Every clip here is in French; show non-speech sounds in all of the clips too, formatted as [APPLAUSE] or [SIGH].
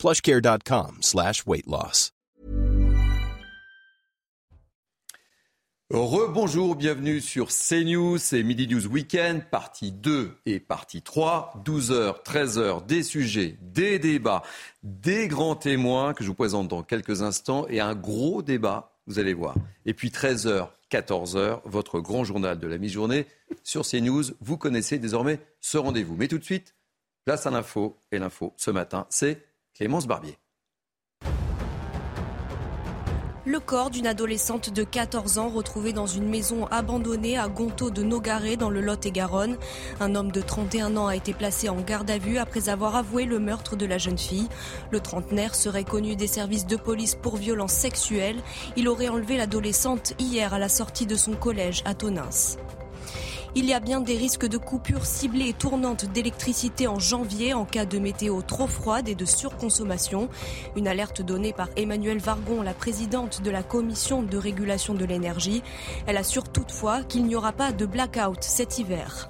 plushcare.com slash. Rebonjour, bienvenue sur CNews, c'est Midi News Weekend, partie 2 et partie 3, 12h, 13h, des sujets, des débats, des grands témoins que je vous présente dans quelques instants et un gros débat, vous allez voir. Et puis 13h, 14h, votre grand journal de la mi-journée sur CNews. Vous connaissez désormais ce rendez-vous. Mais tout de suite, place à l'info. Et l'info ce matin, c'est Clémence Barbier. Le corps d'une adolescente de 14 ans retrouvée dans une maison abandonnée à Gonto de Nogaret dans le Lot-et-Garonne. Un homme de 31 ans a été placé en garde à vue après avoir avoué le meurtre de la jeune fille. Le trentenaire serait connu des services de police pour violence sexuelle. Il aurait enlevé l'adolescente hier à la sortie de son collège à Tonins. Il y a bien des risques de coupures ciblées et tournantes d'électricité en janvier en cas de météo trop froide et de surconsommation. Une alerte donnée par Emmanuel Vargon, la présidente de la commission de régulation de l'énergie. Elle assure toutefois qu'il n'y aura pas de blackout cet hiver.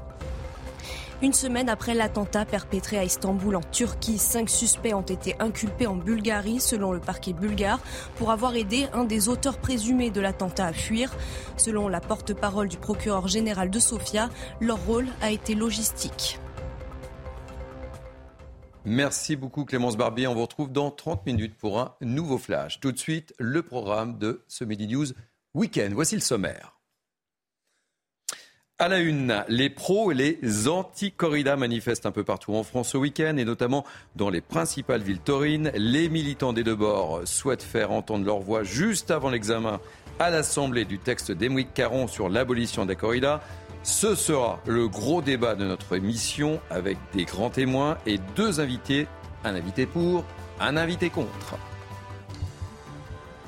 Une semaine après l'attentat perpétré à Istanbul en Turquie, cinq suspects ont été inculpés en Bulgarie selon le parquet bulgare pour avoir aidé un des auteurs présumés de l'attentat à fuir. Selon la porte-parole du procureur général de Sofia, leur rôle a été logistique. Merci beaucoup Clémence Barbier. On vous retrouve dans 30 minutes pour un nouveau flash. Tout de suite, le programme de ce Midi News Week-end. Voici le sommaire. À la une, les pros et les anti-corridas manifestent un peu partout en France ce week-end et notamment dans les principales villes taurines. Les militants des deux bords souhaitent faire entendre leur voix juste avant l'examen à l'Assemblée du texte d'Émeric Caron sur l'abolition des corridas. Ce sera le gros débat de notre émission avec des grands témoins et deux invités, un invité pour, un invité contre.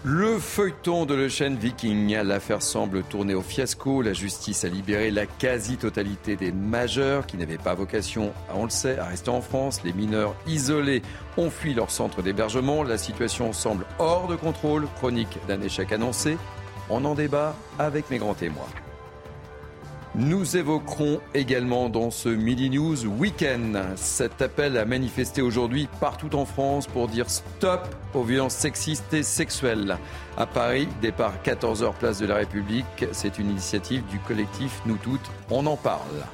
Le feuilleton de le Viking. L'affaire semble tourner au fiasco. La justice a libéré la quasi-totalité des majeurs qui n'avaient pas vocation, on le sait, à rester en France. Les mineurs isolés ont fui leur centre d'hébergement. La situation semble hors de contrôle. Chronique d'un échec annoncé. On en débat avec mes grands témoins. Nous évoquerons également dans ce Midi News Week-end cet appel à manifester aujourd'hui partout en France pour dire stop aux violences sexistes et sexuelles. À Paris, départ 14h place de la République, c'est une initiative du collectif Nous Toutes, on en parle.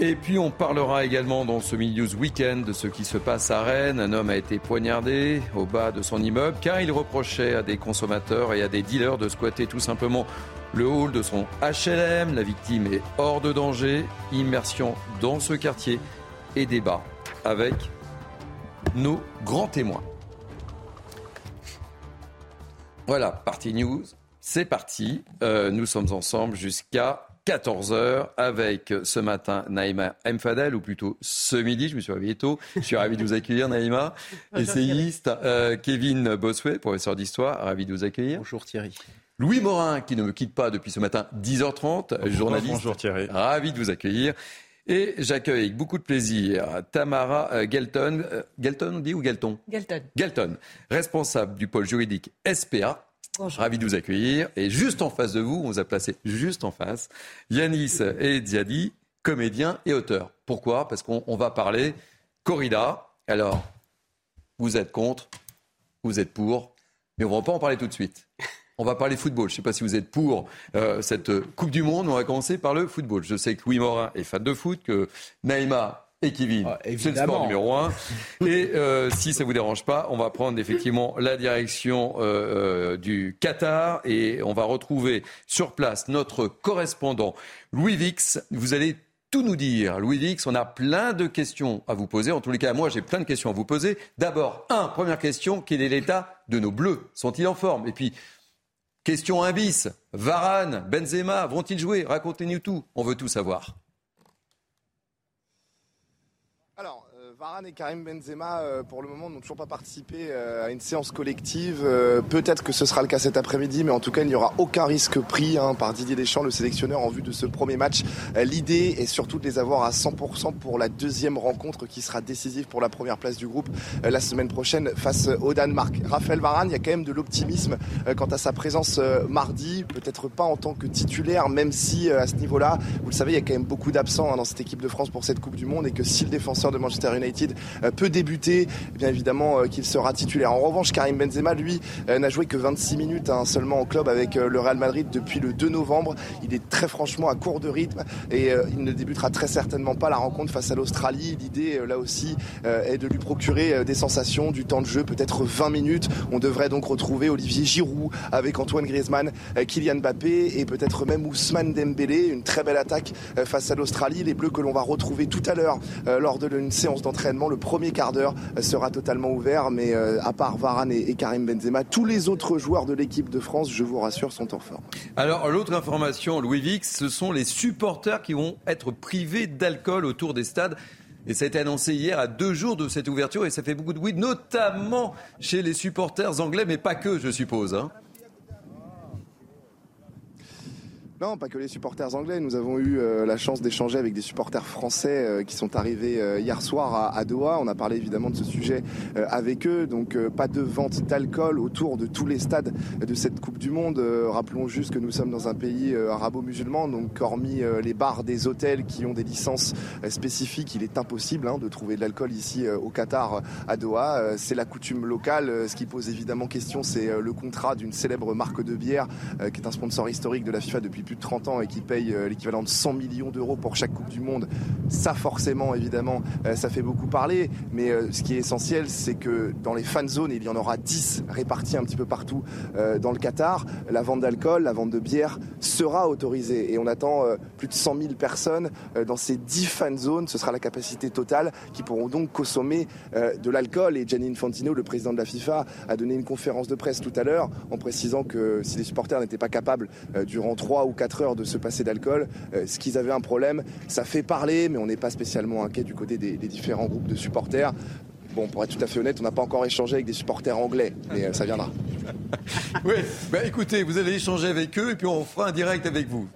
Et puis on parlera également dans ce Midi News Week-end de ce qui se passe à Rennes. Un homme a été poignardé au bas de son immeuble car il reprochait à des consommateurs et à des dealers de squatter tout simplement le hall de son HLM. La victime est hors de danger. Immersion dans ce quartier et débat avec nos grands témoins. Voilà, Party News, c'est parti. Euh, nous sommes ensemble jusqu'à 14h avec ce matin Naïma Mfadel, ou plutôt ce midi, je me suis réveillé tôt. Je suis ravi de vous accueillir Naïma, essayiste. Euh, Kevin Bossuet, professeur d'histoire, ravi de vous accueillir. Bonjour Thierry. Louis Morin, qui ne me quitte pas depuis ce matin, 10h30, journaliste. Bonjour Thierry. Ravi de vous accueillir. Et j'accueille avec beaucoup de plaisir Tamara euh, Gelton. Euh, Gelton, on dit ou Gelton Gelton. Gelton, responsable du pôle juridique SPA. Bonjour. Ravi de vous accueillir. Et juste en face de vous, on vous a placé juste en face, Yanis et Diadi, comédien et auteur. Pourquoi? Parce qu'on va parler corrida. Alors, vous êtes contre, vous êtes pour, mais on ne va pas en parler tout de suite. On va parler football. Je ne sais pas si vous êtes pour euh, cette Coupe du Monde, mais on va commencer par le football. Je sais que Louis Morin est fan de foot, que Naïma et Kevin, ah, c'est le sport numéro un. [LAUGHS] Et euh, si ça vous dérange pas, on va prendre effectivement la direction euh, du Qatar et on va retrouver sur place notre correspondant Louis Vix. Vous allez tout nous dire. Louis Vix, on a plein de questions à vous poser. En tous les cas, moi, j'ai plein de questions à vous poser. D'abord, un, première question, quel est l'état de nos bleus? Sont-ils en forme? Et puis, Question 1 bis. Varane, Benzema, vont-ils jouer? Racontez-nous tout. On veut tout savoir. Alors, euh, Varane et Karim Benzema, euh, pour le moment, n'ont toujours pas participé euh, à une séance collective. Peut-être que ce sera le cas cet après-midi, mais en tout cas, il n'y aura aucun risque pris hein, par Didier Deschamps, le sélectionneur, en vue de ce premier match. L'idée est surtout de les avoir à 100% pour la deuxième rencontre qui sera décisive pour la première place du groupe la semaine prochaine face au Danemark. Raphaël Varane, il y a quand même de l'optimisme quant à sa présence mardi, peut-être pas en tant que titulaire, même si à ce niveau-là, vous le savez, il y a quand même beaucoup d'absents hein, dans cette équipe de France pour cette Coupe du Monde et que si le défenseur de Manchester United euh, peut débuter, bien évidemment euh, qu'il sera titulaire. En revanche, Karim Benzema, lui, euh, n'a joué que 26 minutes hein, seulement en club avec le Real Madrid depuis le 2 novembre. Il est très franchement à court de rythme et il ne débutera très certainement pas la rencontre face à l'Australie. L'idée, là aussi, est de lui procurer des sensations, du temps de jeu, peut-être 20 minutes. On devrait donc retrouver Olivier Giroud avec Antoine Griezmann, Kylian Mbappé et peut-être même Ousmane Dembélé. Une très belle attaque face à l'Australie. Les Bleus que l'on va retrouver tout à l'heure lors d'une séance d'entraînement. Le premier quart d'heure sera totalement ouvert, mais euh, à part Varane et Karim Benzema, tous les autres joueurs de l'équipe de France, je vous rassure, sont en forme. Alors, l'autre information, Louis Vix, ce sont les supporters qui vont être privés d'alcool autour des stades. Et ça a été annoncé hier à deux jours de cette ouverture et ça fait beaucoup de bruit, notamment chez les supporters anglais, mais pas que, je suppose. Hein. Non, pas que les supporters anglais. Nous avons eu euh, la chance d'échanger avec des supporters français euh, qui sont arrivés euh, hier soir à, Doha. On a parlé évidemment de ce sujet avec eux. Donc pas de vente d'alcool autour de tous les stades de cette Coupe du Monde. rappelons juste que nous sommes dans un pays arabo-musulman. Donc hormis les bars des hôtels qui ont des licences spécifiques, il est impossible hein, de trouver de l'alcool ici au Qatar à Doha. c'est la coutume locale. Ce qui pose évidemment question, c'est le contrat d'une célèbre marque de bière qui est un sponsor historique de la FIFA depuis plus 30 ans et qui paye euh, l'équivalent de 100 millions d'euros pour chaque Coupe du Monde, ça forcément, évidemment, euh, ça fait beaucoup parler. Mais euh, ce qui est essentiel, c'est que dans les fan zones, il y en aura 10 répartis un petit peu partout dans le Qatar. La vente d'alcool, la vente de bière sera autorisée. Et on attend plus de 100 000 personnes dans ces 10 fan zones. Ce sera la capacité totale qui pourront donc consommer de l'alcool. Et Gianni Infantino, le président de la FIFA, a donné une conférence de presse tout à l'heure en précisant que si les supporters n'étaient pas capables durant 3 ou 4 heures de se passer d'alcool. Euh, ce qu'ils avaient un problème, ça fait parler, mais on n'est pas spécialement inquiet du côté des, différents groupes de supporters. Bon, pour être tout à fait honnête, on n'a pas encore échangé avec des supporters anglais, mais euh, ça viendra. [LAUGHS] oui, bah, écoutez, vous allez échanger avec eux et puis on fera un direct avec vous.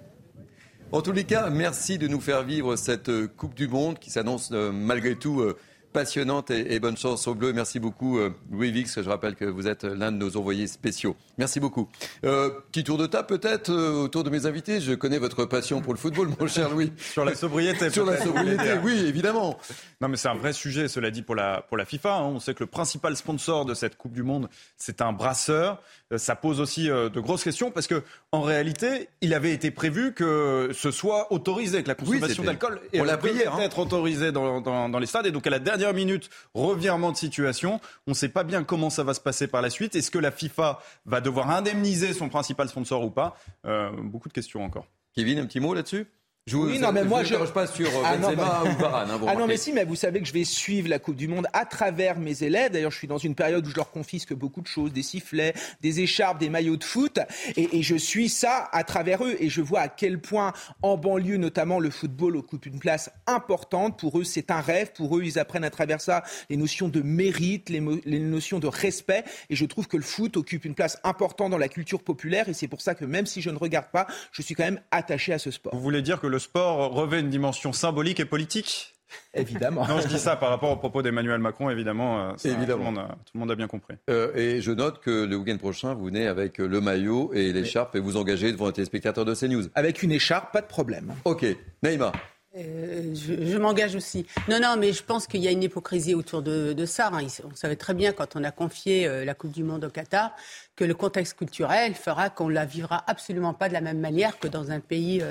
En tous les cas, merci de nous faire vivre cette euh, Coupe du Monde qui s'annonce malgré tout passionnante et, bonne chance au bleu. Merci beaucoup, euh, Louis Vix. Je rappelle que vous êtes l'un de nos envoyés spéciaux. Merci beaucoup. Euh, petit tour de table peut-être euh, autour de mes invités. Je connais votre passion pour le football, mon cher Louis. [LAUGHS] Sur la sobriété. Sur la sobriété, oui, évidemment. Non, mais c'est un vrai sujet, cela dit, pour la, pour la FIFA. Hein. On sait que le principal sponsor de cette Coupe du Monde, c'est un brasseur. Ça pose aussi de grosses questions parce que, en réalité, il avait été prévu que ce soit autorisé, que la consommation d'alcool est hein. être autorisée dans, dans, dans les stades. Et donc, à la dernière dernière minute, revirement de situation. On ne sait pas bien comment ça va se passer par la suite. Est-ce que la FIFA va devoir indemniser son principal sponsor ou pas? Euh, Beaucoup de questions encore. Kevin, un petit mot là-dessus? Oui, non, mais moi, je ne pas sur euh, ah, Benzema ou Varane. Hein, ah non, mais si, mais vous savez que je vais suivre la Coupe du Monde à travers mes élèves. D'ailleurs, je suis dans une période où je leur confisque beaucoup de choses, des sifflets, des écharpes, des maillots de foot, et, et je suis ça à travers eux. Et je vois à quel point, en banlieue notamment, le football occupe une place importante. Pour eux, c'est un rêve. Pour eux, ils apprennent à travers ça les notions de mérite, les, les notions de respect. Et je trouve que le foot occupe une place importante dans la culture populaire. Et c'est pour ça que même si je ne regarde pas, je suis quand même attaché à ce sport. Vous voulez dire que le sport revêt une dimension symbolique et politique Évidemment. Non, je dis ça par rapport au propos d'Emmanuel Macron, évidemment. Euh, évidemment. Tout, le monde a, bien compris. Euh, et je note que le week-end prochain, vous venez avec le maillot et l'écharpe et vous engagez devant les téléspectateurs de CNews. Avec une écharpe, pas de problème. Ok. Naïma. Euh, je, m'engage aussi. Non, non, mais je pense qu'il y a une hypocrisie autour de, ça. Hein. On savait très bien quand on a confié la Coupe du Monde au Qatar que le contexte culturel fera qu'on la vivra absolument pas de la même manière que dans un pays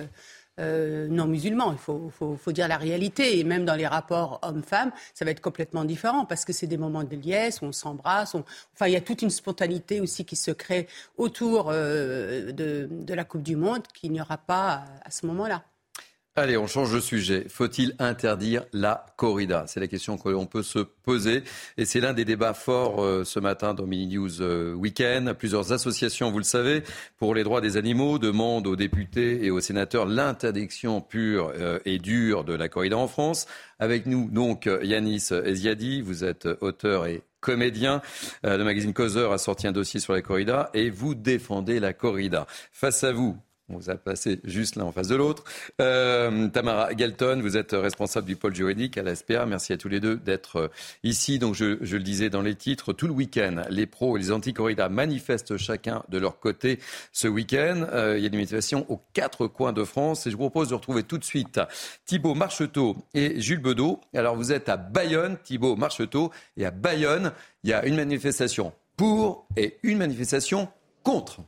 euh, non musulmans. Il faut, dire la réalité. Et même dans les rapports hommes-femmes, ça va être complètement différent parce que c'est des moments de liesse on s'embrasse. Enfin, il y a toute une spontanéité aussi qui se crée autour euh, de, la Coupe du Monde qu'il n'y aura pas à ce moment-là. Allez, on change de sujet. Faut-il interdire la corrida? C'est la question que l'on peut se poser. Et c'est l'un des débats forts euh, ce matin dans Mini News euh, Weekend. Plusieurs associations, vous le savez, pour les droits des animaux demandent aux députés et aux sénateurs l'interdiction pure euh, et dure de la corrida en France. Avec nous, donc, Yanis Eziadi, vous êtes auteur et comédien. Le magazine Causeur a sorti un dossier sur la corrida et vous défendez la corrida. Face à vous, on vous a passé juste l'un en face de l'autre. Euh, Tamara Galton, vous êtes responsable du pôle juridique à la SPA. Merci à tous les deux d'être euh, ici. Donc, je, le disais dans les titres, tout le week-end, les pros et les anti-corridas manifestent chacun de leur côté ce week-end. Euh, il y a des manifestations aux quatre coins de France. Et je vous propose de retrouver tout de suite Thibault Marcheteau et Jules Bedeau. Alors, vous êtes à Bayonne, Thibault Marcheteau, et à Bayonne, il y a une manifestation pour et une manifestation contre.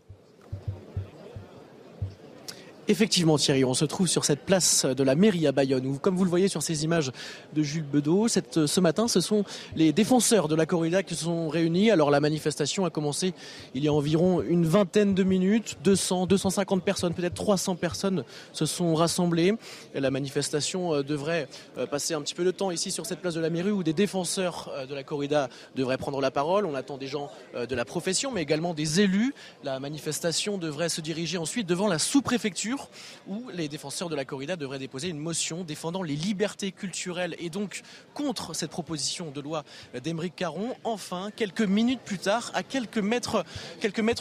Effectivement, Thierry, on se trouve sur cette place de la mairie à Bayonne, où, comme vous le voyez sur ces images de Jules Bedeau, ce matin, ce sont les défenseurs de la corrida qui se sont réunis. Alors, la manifestation a commencé il y a environ une vingtaine de minutes. 200, 250 personnes, peut-être 300 personnes se sont rassemblées. La manifestation euh, devrait euh, passer un petit peu de temps ici sur cette place de la mairie, où des défenseurs euh, de la corrida devraient prendre la parole. On attend des gens de la profession, mais également des élus. La manifestation devrait se diriger ensuite devant la sous-préfecture où les défenseurs de la corrida devraient déposer une motion défendant les libertés culturelles et donc contre cette proposition de loi d'Emeric Caron. Enfin, quelques minutes plus tard, à quelques mètres,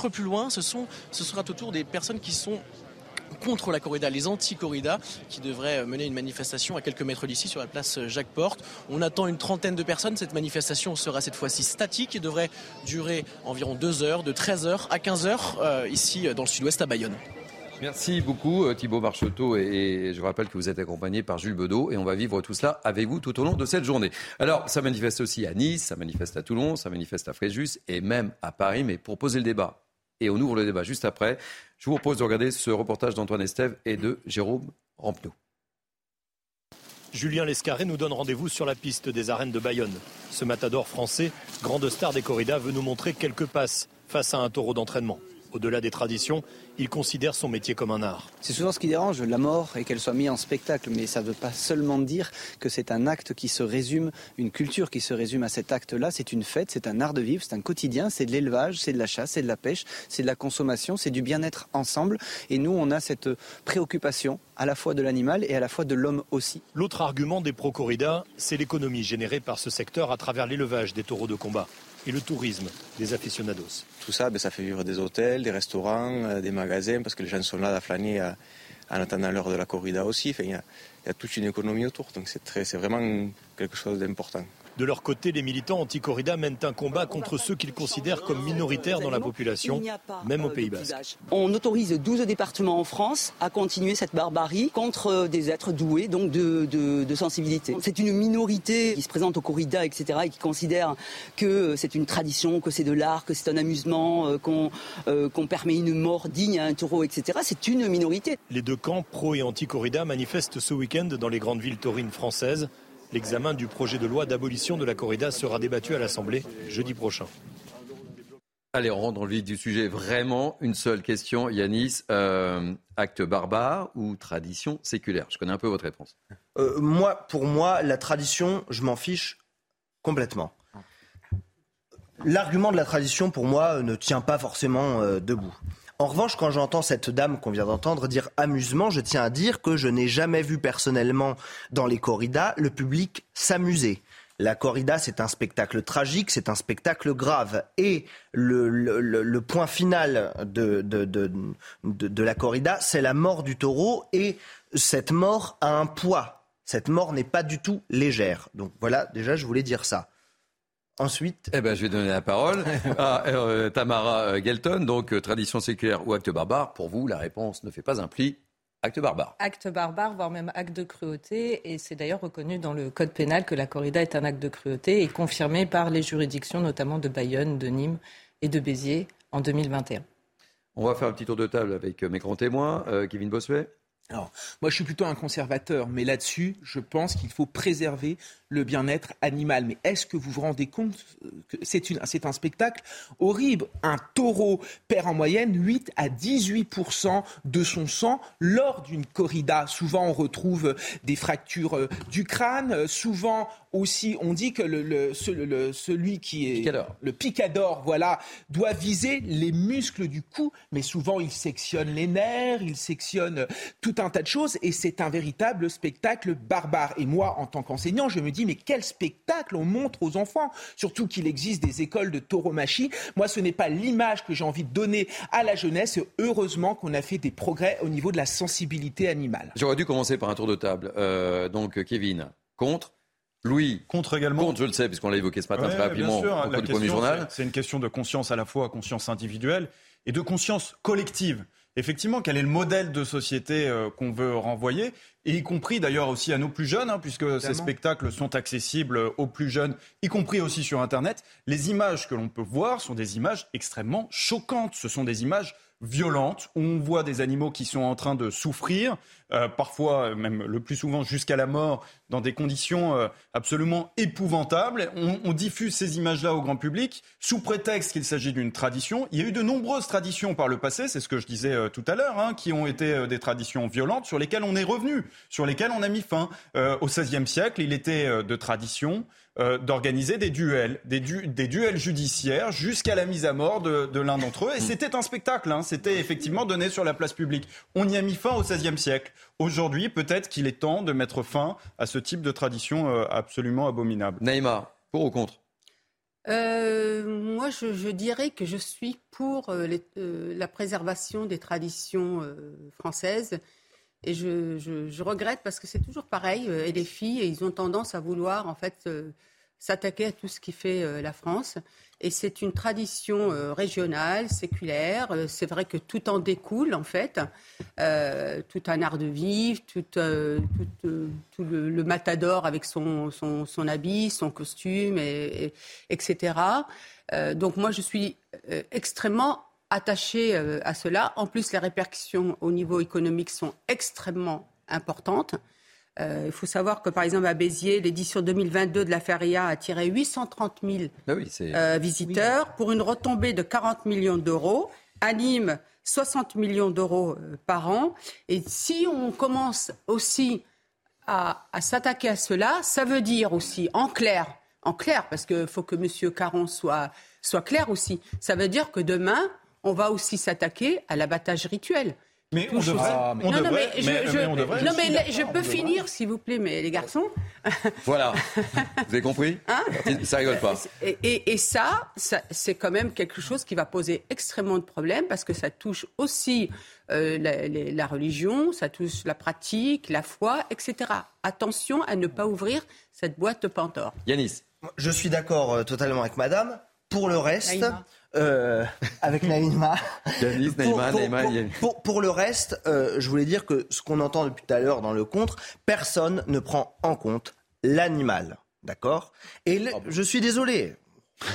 plus loin, ce, sont, ce sera au tour des personnes qui sont contre la corrida, les anti-corrida, qui devraient mener une manifestation à quelques mètres d'ici sur la place Jacques Porte. On attend une trentaine de personnes. Cette manifestation sera cette fois-ci statique et devrait durer environ deux heures, de 13h à 15h, euh, ici dans le sud-ouest à Bayonne. Merci beaucoup euh, Thibault Marcheteau et, je rappelle que vous êtes accompagné par Jules Bedeau et on va vivre tout cela avec vous tout au long de cette journée. Alors ça manifeste aussi à Nice, ça manifeste à Toulon, ça manifeste à Fréjus et même à Paris, mais pour poser le débat, et on ouvre le débat juste après, je vous propose de regarder ce reportage d'Antoine Estève et de Jérôme Rampenou. Julien Lescarré nous donne rendez-vous sur la piste des arènes de Bayonne. Ce matador français, grande star des corridas, veut nous montrer quelques passes face à un taureau d'entraînement. Au-delà des traditions, il considère son métier comme un art. C'est souvent ce qui dérange, la mort et qu'elle soit mise en spectacle, mais ça ne veut pas seulement dire que c'est un acte qui se résume, une culture qui se résume à cet acte-là. C'est une fête, c'est un art de vivre, c'est un quotidien, c'est de l'élevage, c'est de la chasse, c'est de la pêche, c'est de la consommation, c'est du bien-être ensemble. Et nous, on a cette préoccupation à la fois de l'animal et à la fois de l'homme aussi. L'autre argument des pro-corridas, c'est l'économie générée par ce secteur à travers l'élevage des taureaux de combat et le tourisme des aficionados. Tout ça, ben, ça fait vivre des hôtels, des restaurants, euh, des magasins, parce que les gens sont là à flâner en attendant l'heure de la corrida aussi. il y, a toute une économie autour, donc c'est vraiment quelque chose d'important. De leur côté, les militants anti-corrida mènent un combat contre ceux qu'ils considèrent comme minoritaires dans la population, même au Pays Basque. On autorise 12 départements en France à continuer cette barbarie contre euh, des êtres doués donc de, sensibilité. C'est une minorité qui se présente au corrida, etc., et qui considère que c'est une tradition, que c'est de l'art, que c'est un amusement, euh, euh, qu'on permet une mort digne à un taureau, etc. C'est une minorité. Les deux camps, pro et anti-corrida, manifestent ce week-end dans les grandes villes taurines françaises. L'examen du projet de loi d'abolition de la corrida sera débattu à l'Assemblée jeudi prochain. Allez, on rentre dans le vif du sujet. Vraiment, une seule question, Yanis. Euh, acte barbare ou tradition séculaire? Je connais un peu votre réponse. Euh, moi, pour moi, la tradition, je m'en fiche complètement. L'argument de la tradition, pour moi, ne tient pas forcément euh, debout. En revanche, quand j'entends cette dame qu'on vient d'entendre dire amusement, je tiens à dire que je n'ai jamais vu personnellement dans les corridas le public s'amuser. La corrida, c'est un spectacle tragique, c'est un spectacle grave. Et le, point final de, de, de la corrida, c'est la mort du taureau. Et cette mort a un poids. Cette mort n'est pas du tout légère. Donc voilà, déjà, je voulais dire ça. Ensuite. Eh ben, je vais donner la parole à euh, Tamara euh, Gelton. Donc, euh, tradition séculaire ou acte barbare. Pour vous, la réponse ne fait pas un pli. Acte barbare. Acte barbare, voire même acte de cruauté. Et c'est d'ailleurs reconnu dans le code pénal que la corrida est un acte de cruauté et confirmé par les juridictions, notamment de Bayonne, de Nîmes et de Béziers en 2021. On va faire un petit tour de table avec mes grands témoins. Kevin Bossuet Alors, moi, je suis plutôt un conservateur, mais là-dessus, je pense qu'il faut préserver le bien-être animal. Mais est-ce que vous vous rendez compte que c'est, un spectacle horrible? Un taureau perd en moyenne 8 à 18% de son sang lors d'une corrida. Souvent, on retrouve des fractures euh, du crâne. Souvent, aussi, on dit que le, celui qui est le picador, voilà, doit viser les muscles du cou, mais souvent il sectionne les nerfs, il sectionne tout un tas de choses, et c'est un véritable spectacle barbare. Et moi, en tant qu'enseignant, je me dis, mais quel spectacle on montre aux enfants Surtout qu'il existe des écoles de tauromachie. Moi, ce n'est pas l'image que j'ai envie de donner à la jeunesse. Heureusement qu'on a fait des progrès au niveau de la sensibilité animale. J'aurais dû commencer par un tour de table. Euh, donc, Kevin, contre Louis, contre également. Contre, je le sais, puisqu'on l'a évoqué ce matin très rapidement au du premier journal. C'est une question de conscience à la fois, conscience individuelle et de conscience collective effectivement, quel est le modèle de société euh, qu'on veut renvoyer, et y compris d'ailleurs aussi à nos plus jeunes, hein, puisque ces spectacles sont accessibles aux plus jeunes, y compris aussi sur Internet. Les images que l'on peut voir sont des images extrêmement choquantes. Ce sont des images violentes, où on voit des animaux qui sont en train de souffrir, euh, parfois même le plus souvent jusqu'à la mort, dans des conditions euh, absolument épouvantables. On, diffuse ces images-là au grand public sous prétexte qu'il s'agit d'une tradition. Il y a eu de nombreuses traditions par le passé, c'est ce que je disais euh, tout à l'heure, hein, qui ont été des traditions violentes sur lesquelles on est revenu, sur lesquelles on a mis fin. au XVIe siècle, il était de tradition euh, d'organiser des duels, des, duels judiciaires jusqu'à la mise à mort de, l'un d'entre eux. Et c'était un spectacle, hein. c'était effectivement donné sur la place publique. On y a mis fin au XVIe siècle. Aujourd'hui, peut-être qu'il est temps de mettre fin à ce type de tradition euh, absolument abominable. Neymar, pour ou contre? Euh, moi, je, dirais que je suis pour la préservation des traditions françaises. Et je, regrette parce que c'est toujours pareil. et les filles, ils ont tendance à vouloir, en fait, s'attaquer à tout ce qui fait euh, la France. Et c'est une tradition euh, régionale, séculaire. Euh, c'est vrai que tout en découle, en fait. tout un art de vivre, tout, le, matador avec son, son, habit, son costume, et, etc. donc moi, je suis extrêmement attachée à cela. En plus, les répercussions au niveau économique sont extrêmement importantes. Euh, il faut savoir que, par exemple, à Béziers, l'édition 2022 de la Feria a attiré 830 000 ah euh, visiteurs pour une retombée de 40 millions d'euros. À Nîmes, 60 millions d'euros euh, par an. Et si on commence aussi à, s'attaquer à cela, ça veut dire aussi, en clair, en clair, parce qu'il faut que M. Caron soit, soit clair aussi, ça veut dire que demain, on va aussi s'attaquer à l'abattage rituel. Mais on devrait. non, non, mais je, non, mais je peux finir, s'il vous plaît, mais les garçons. [LAUGHS] Voilà. Vous avez compris hein Ça rigole pas. Et, et, ça, ça c'est quand même quelque chose qui va poser extrêmement de problèmes parce que ça touche aussi euh, la, la, religion, ça touche la pratique, la foi, etc. Attention à ne pas ouvrir cette boîte de Pandore. Yanis. Je suis d'accord euh, totalement avec madame. Pour le reste, euh, avec [LAUGHS] Naïma. pour, pour, le reste, euh, je voulais dire que ce qu'on entend depuis tout à l'heure dans le contre, personne ne prend en compte l'animal. D'accord? Et je suis désolé.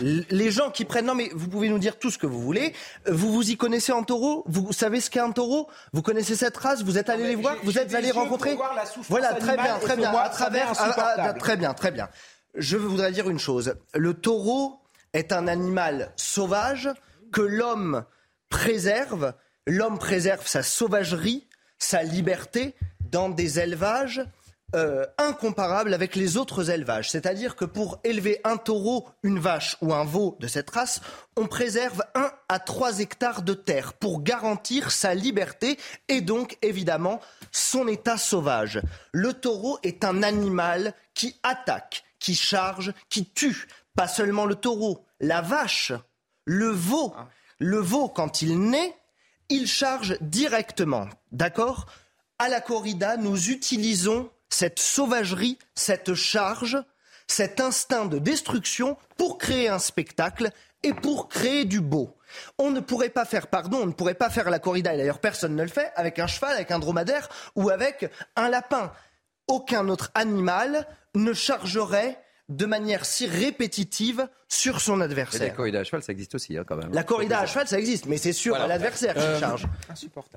Les gens qui prennent, non mais vous pouvez nous dire tout ce que vous voulez. Vous vous y connaissez en taureau? Vous savez ce qu'est un taureau? Vous connaissez cette race? Vous êtes allé les voir? Vous êtes allé rencontrer? Voilà, très bien, très bien. À travers, très bien, très bien. Je voudrais dire une chose. Le taureau est un animal sauvage que l'homme préserve. L'homme préserve sa sauvagerie, sa liberté dans des élevages euh, incomparables avec les autres élevages. C'est-à-dire que pour élever un taureau, une vache ou un veau de cette race, on préserve 1 à 3 hectares de terre pour garantir sa liberté et donc évidemment son état sauvage. Le taureau est un animal qui attaque, qui charge, qui tue pas seulement le taureau, la vache, le veau. Ah. Le veau, quand il naît, il charge directement. D'accord? À la corrida, nous utilisons cette sauvagerie, cette charge, cet instinct de destruction pour créer un spectacle et pour créer du beau. On ne pourrait pas faire, pardon, on ne pourrait pas faire la corrida, et d'ailleurs personne ne le fait, avec un cheval, avec un dromadaire ou avec un lapin. Aucun autre animal ne chargerait de manière si répétitive sur son Et la adversaire. corrida à cheval, ça existe aussi, hein, quand même. La corrida à cheval, ça existe, mais c'est sur Voilà. l'adversaire qui Euh, charge.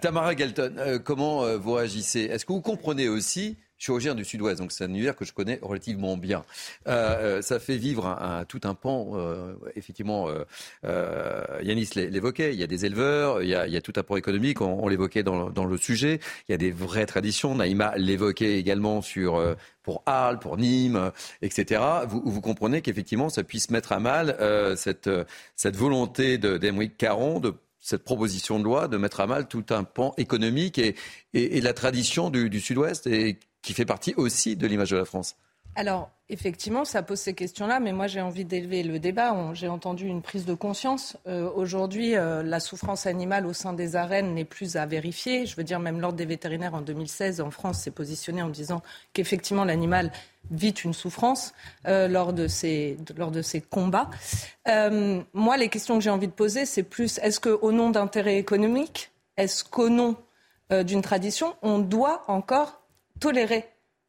Tamara Galton, euh, comment euh, vous réagissez? Est-ce que vous comprenez aussi je suis originaire du Sud-Ouest, donc c'est un univers que je connais relativement bien. Euh, euh, ça fait vivre un, un- tout un pan. euh, effectivement, euh, euh, Yanis l'é- l'évoquait. Il y a des éleveurs, il y a, il y a tout un pan économique. On, on l'évoquait dans, dans le sujet. Il y a des vraies traditions. Naïma l'évoquait également sur euh, pour Arles, pour Nîmes, etc. Vous, vous comprenez qu'effectivement, ça puisse mettre à mal euh, cette, cette volonté de- d'Émeric Caron de cette proposition de loi de mettre à mal tout un pan économique et, et, et la tradition du, du Sud-Ouest qui fait partie aussi de l'image de la France. Alors, effectivement, ça pose ces questions-là, mais moi j'ai envie d'élever le débat. J'ai entendu une prise de conscience. Euh, Aujourd'hui, euh, la souffrance animale au sein des arènes n'est plus à vérifier. Je veux dire, même l'Ordre des vétérinaires en 2016 en France s'est positionné en disant qu'effectivement l'animal vit une souffrance euh, lors, de ces, lors de ces combats. Moi, les questions que j'ai envie de poser, c'est plus est-ce qu'au nom d'intérêts économiques, est-ce qu'au nom d'une tradition, on doit encore tolérer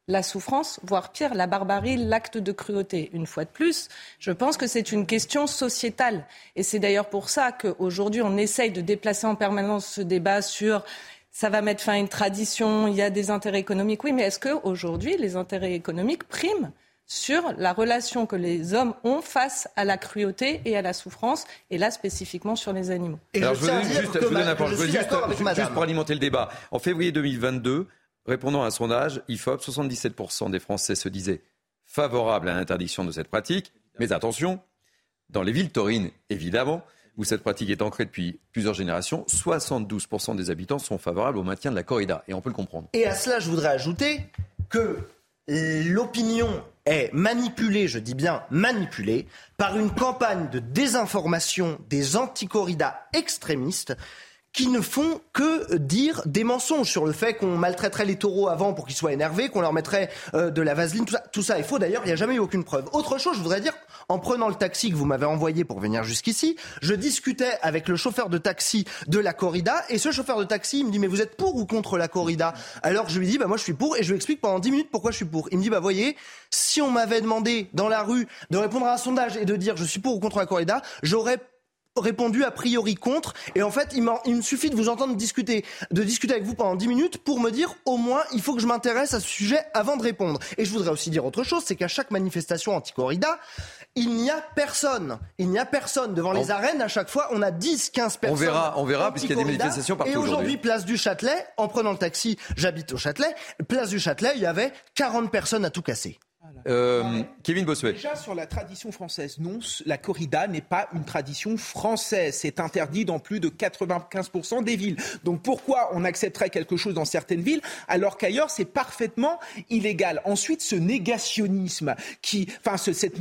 la souffrance, voire pire, la barbarie, l'acte de cruauté. Une fois de plus, je pense que c'est une question sociétale. Et c'est d'ailleurs pour ça qu'aujourd'hui, on essaye de déplacer en permanence ce débat sur ça va mettre fin à une tradition, il y a des intérêts économiques. Oui, mais est-ce qu'aujourd'hui, les intérêts économiques priment sur la relation que les hommes ont face à la cruauté et à la souffrance, et là spécifiquement sur les animaux? Alors, je, vous donne juste, je vous donne. Je veux juste, juste pour alimenter le débat. En février 2022, répondant à un sondage IFOP, 77% des Français se disaient favorables à l'interdiction de cette pratique. Mais attention, dans les villes taurines, évidemment, où cette pratique est ancrée depuis plusieurs générations, 72% des habitants sont favorables au maintien de la corrida. Et on peut le comprendre. Et à cela, je voudrais ajouter que l'opinion est manipulée, je dis bien manipulée, par une campagne de désinformation des anti-corridas extrémistes qui ne font que dire des mensonges sur le fait qu'on maltraiterait les taureaux avant pour qu'ils soient énervés, qu'on leur mettrait euh, de la vaseline, tout ça, tout ça est faux d'ailleurs, il n'y a jamais eu aucune preuve. Autre chose, je voudrais dire, en prenant le taxi que vous m'avez envoyé pour venir jusqu'ici, je discutais avec le chauffeur de taxi de la corrida et ce chauffeur de taxi il me dit mais vous êtes pour ou contre la corrida? Alors je lui dis bah moi je suis pour et je lui explique pendant 10 minutes pourquoi je suis pour. Il me dit bah voyez, si on m'avait demandé dans la rue de répondre à un sondage et de dire je suis pour ou contre la corrida, j'aurais répondu a priori contre. Et en fait il, me suffit de vous entendre discuter de discuter avec vous pendant 10 minutes pour me dire au moins il faut que je m'intéresse à ce sujet avant de répondre. Et je voudrais aussi dire autre chose c'est qu'à chaque manifestation anti-corrida il n'y a personne. Il n'y a personne. Devant les On- arènes à chaque fois on a 10 15 personnes verra- on verra, puisqu'il y a des manifestations partout et aujourd'hui. aujourd'hui. place du Châtelet en prenant le taxi j'habite au Châtelet. Place du Châtelet il y avait 40 personnes à tout casser Euh, Kevin Bossuet. Déjà sur la tradition française, non, la corrida n'est pas une tradition française. C'est interdit dans plus de 95% des villes. Donc pourquoi on accepterait quelque chose dans certaines villes alors qu'ailleurs c'est parfaitement illégal? Ensuite, ce négationnisme qui, enfin, ce- cette,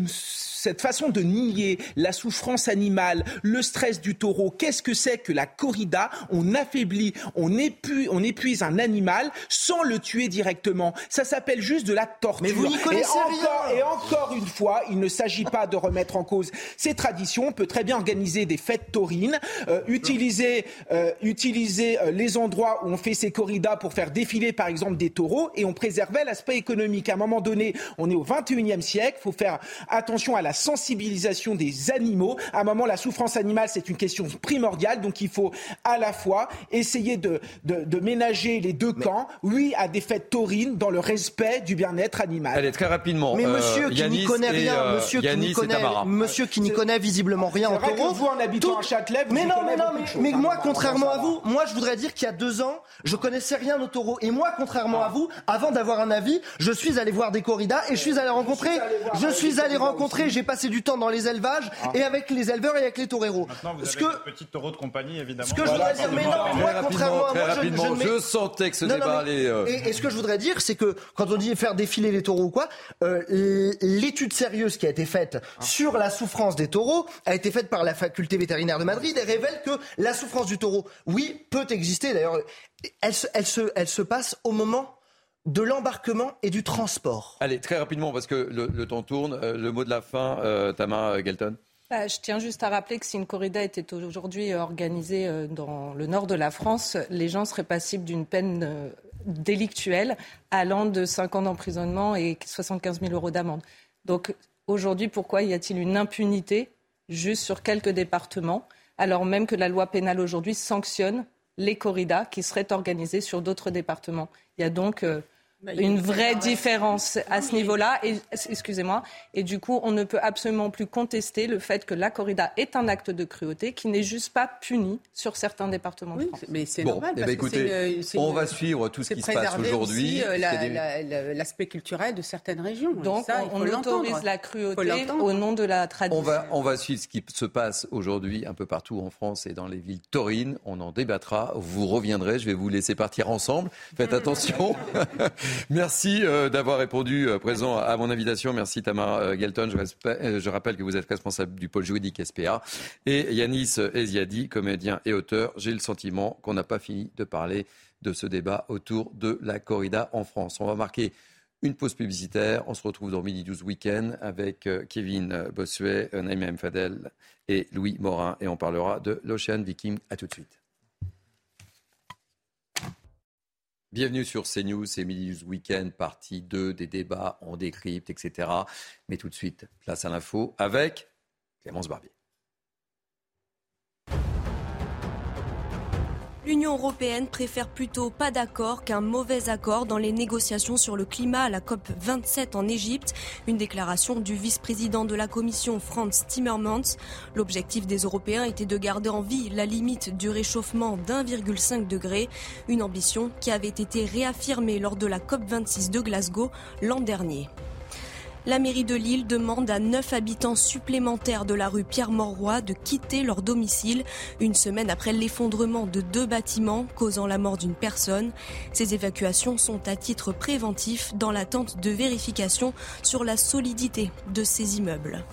cette façon de nier la souffrance animale, le stress du taureau, qu'est-ce que c'est que la corrida? On affaiblit, on épuise, on épuise un animal sans le tuer directement. Ça s'appelle juste de la torture. Mais vous n'y Et encore, rien. et encore une fois, il ne s'agit pas de remettre en cause ces traditions. On peut très bien organiser des fêtes taurines, euh, utiliser, euh, utiliser euh, les endroits où on fait ces corridas pour faire défiler, par exemple, des taureaux, et on préservait l'aspect économique. À un moment donné, on est au 21e siècle, il faut faire attention à la sensibilisation des animaux. À un moment, la souffrance animale, c'est une question primordiale, donc il faut à la fois essayer de, de, de ménager les deux camps, oui, à des fêtes taurines dans le respect du bien-être animal. Allez, très rapidement. Mais euh, monsieur qui n'y connaît rien, euh, monsieur qui n'y connaît, monsieur qui n'y connaît visiblement rien C'est en vrai que taureau. vous, en habitant à Châtelet, vous mais non, connaissez mais non, mais, mais hein, moi, contrairement à vous, moi, je voudrais dire qu'il y a deux ans, je connaissais rien au taureau. Et moi, contrairement à vous, avant d'avoir un avis, je suis allé voir des corridas et je suis allé rencontrer, je suis allé rencontrer, j'ai passé du temps dans les élevages et avec les éleveurs et avec les toreros. Maintenant, vous Ce avez que, des petits taureaux de compagnie, évidemment. ce que je voudrais dire, mais non, moi, contrairement à moi, je, je sentais que ce Non, non, débat mais- allait. euh, et, et ce que je voudrais dire, c'est que quand on dit faire défiler les taureaux ou quoi, euh, l'étude sérieuse qui a été faite sur la souffrance des taureaux a été faite par la faculté vétérinaire de Madrid et révèle que la souffrance du taureau, oui, peut exister. D'ailleurs, elle se, elle, se, elle se passe au moment de l'embarquement et du transport. Allez, très rapidement, parce que le, le temps tourne. euh, le mot de la fin, euh, Tamara Gelton. Bah, je tiens juste à rappeler que si une corrida était aujourd'hui organisée euh, dans le nord de la France, les gens seraient passibles d'une peine euh, délictuelle allant de 5 ans d'emprisonnement et 75 000 euros d'amende. Donc Aujourd'hui, pourquoi y a-t-il une impunité juste sur quelques départements, alors même que la loi pénale aujourd'hui sanctionne les corridas qui seraient organisées sur d'autres départements. Il y a donc euh, une vraie différence à ce niveau-là. Et, excusez-moi. Et du coup, on ne peut absolument plus contester le fait que la corrida est un acte de cruauté qui n'est juste pas puni sur certains départements de France. Mais c'est normal. Eh ben, écoutez, on va suivre tout ce qui se passe aujourd'hui. Euh, l'aspect culturel de certaines régions. Donc, on, autorise la cruauté au nom de la tradition. On va, on va suivre ce qui se passe aujourd'hui un peu partout en France et dans les villes taurines. On en débattra. Vous reviendrez. Je vais vous laisser partir ensemble. Faites attention. [LAUGHS] Merci euh, d'avoir répondu euh, présent à mon invitation. Merci Tamara euh, Gelton. Je, rappelle que vous êtes responsable du pôle juridique SPA. Et Yanis Eziadi, comédien et auteur. J'ai le sentiment qu'on n'a pas fini de parler de ce débat autour de la corrida en France. On va marquer une pause publicitaire. On se retrouve dans Midi 12 Weekend avec Kevin Bossuet, Naïm. Fadel et Louis Morin. Et on parlera de l'Ocean Viking. À tout de suite. Bienvenue sur CNews, c'est Midi Weekend, partie 2 des débats, on décrypte, etc. Mais tout de suite, place à l'info avec Clémence Barbier. L'Union européenne préfère plutôt pas d'accord qu'un mauvais accord dans les négociations sur le climat à la COP 27 en Égypte. Une déclaration du vice-président de la Commission, Franz Timmermans. L'objectif des Européens était de garder en vie la limite du réchauffement d'1,5 degré. Une ambition qui avait été réaffirmée lors de la COP 26 de Glasgow l'an dernier. La mairie de Lille demande à neuf habitants supplémentaires de la rue Pierre-Mauroy de quitter leur domicile une semaine après l'effondrement de deux bâtiments causant la mort d'une personne. Ces évacuations sont à titre préventif dans l'attente de vérification sur la solidité de ces immeubles.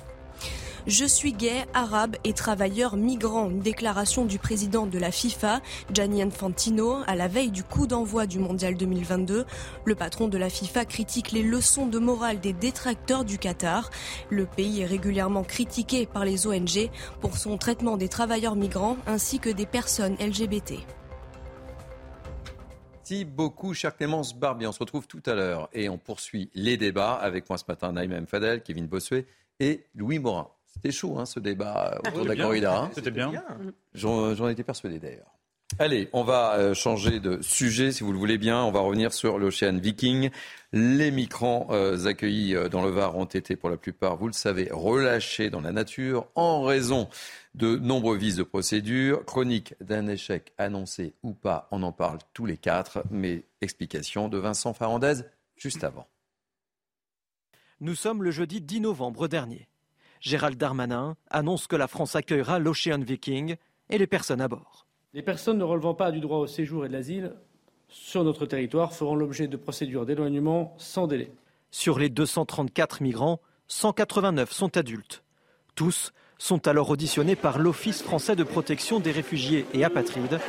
Je suis gay, arabe et travailleur migrant. Une déclaration du président de la FIFA, Gianni Infantino, à la veille du coup d'envoi du mondial 2022. Le patron de la FIFA critique les leçons de morale des détracteurs du Qatar. Le pays est régulièrement critiqué par les ONG pour son traitement des travailleurs migrants ainsi que des personnes LGBT. Merci beaucoup, cher Clémence Barbier. On se retrouve tout à l'heure et on poursuit les débats avec moi ce matin, Naïm Fadel, Kevin Bossuet et Louis Morin. C'était chaud, hein, ce débat autour de la corrida. Hein. C'était bien. J'en étais persuadé d'ailleurs. Allez, on va euh, changer de sujet, si vous le voulez bien. On va revenir sur l'Ocean Viking. Les migrants euh, accueillis euh, dans le Var ont été, pour la plupart, vous le savez, relâchés dans la nature en raison de nombreux vices de procédure. Chronique d'un échec annoncé ou pas, on en parle tous les quatre. Mais explication de Vincent Farandez juste avant. Nous sommes le jeudi 10 novembre dernier. Gérald Darmanin annonce que la France accueillera l'Ocean Viking et les personnes à bord. Les personnes ne relevant pas du droit au séjour et de l'asile sur notre territoire feront l'objet de procédures d'éloignement sans délai. Sur les 234 migrants, 189 sont adultes. Tous sont alors auditionnés par l'Office français de protection des réfugiés et apatrides.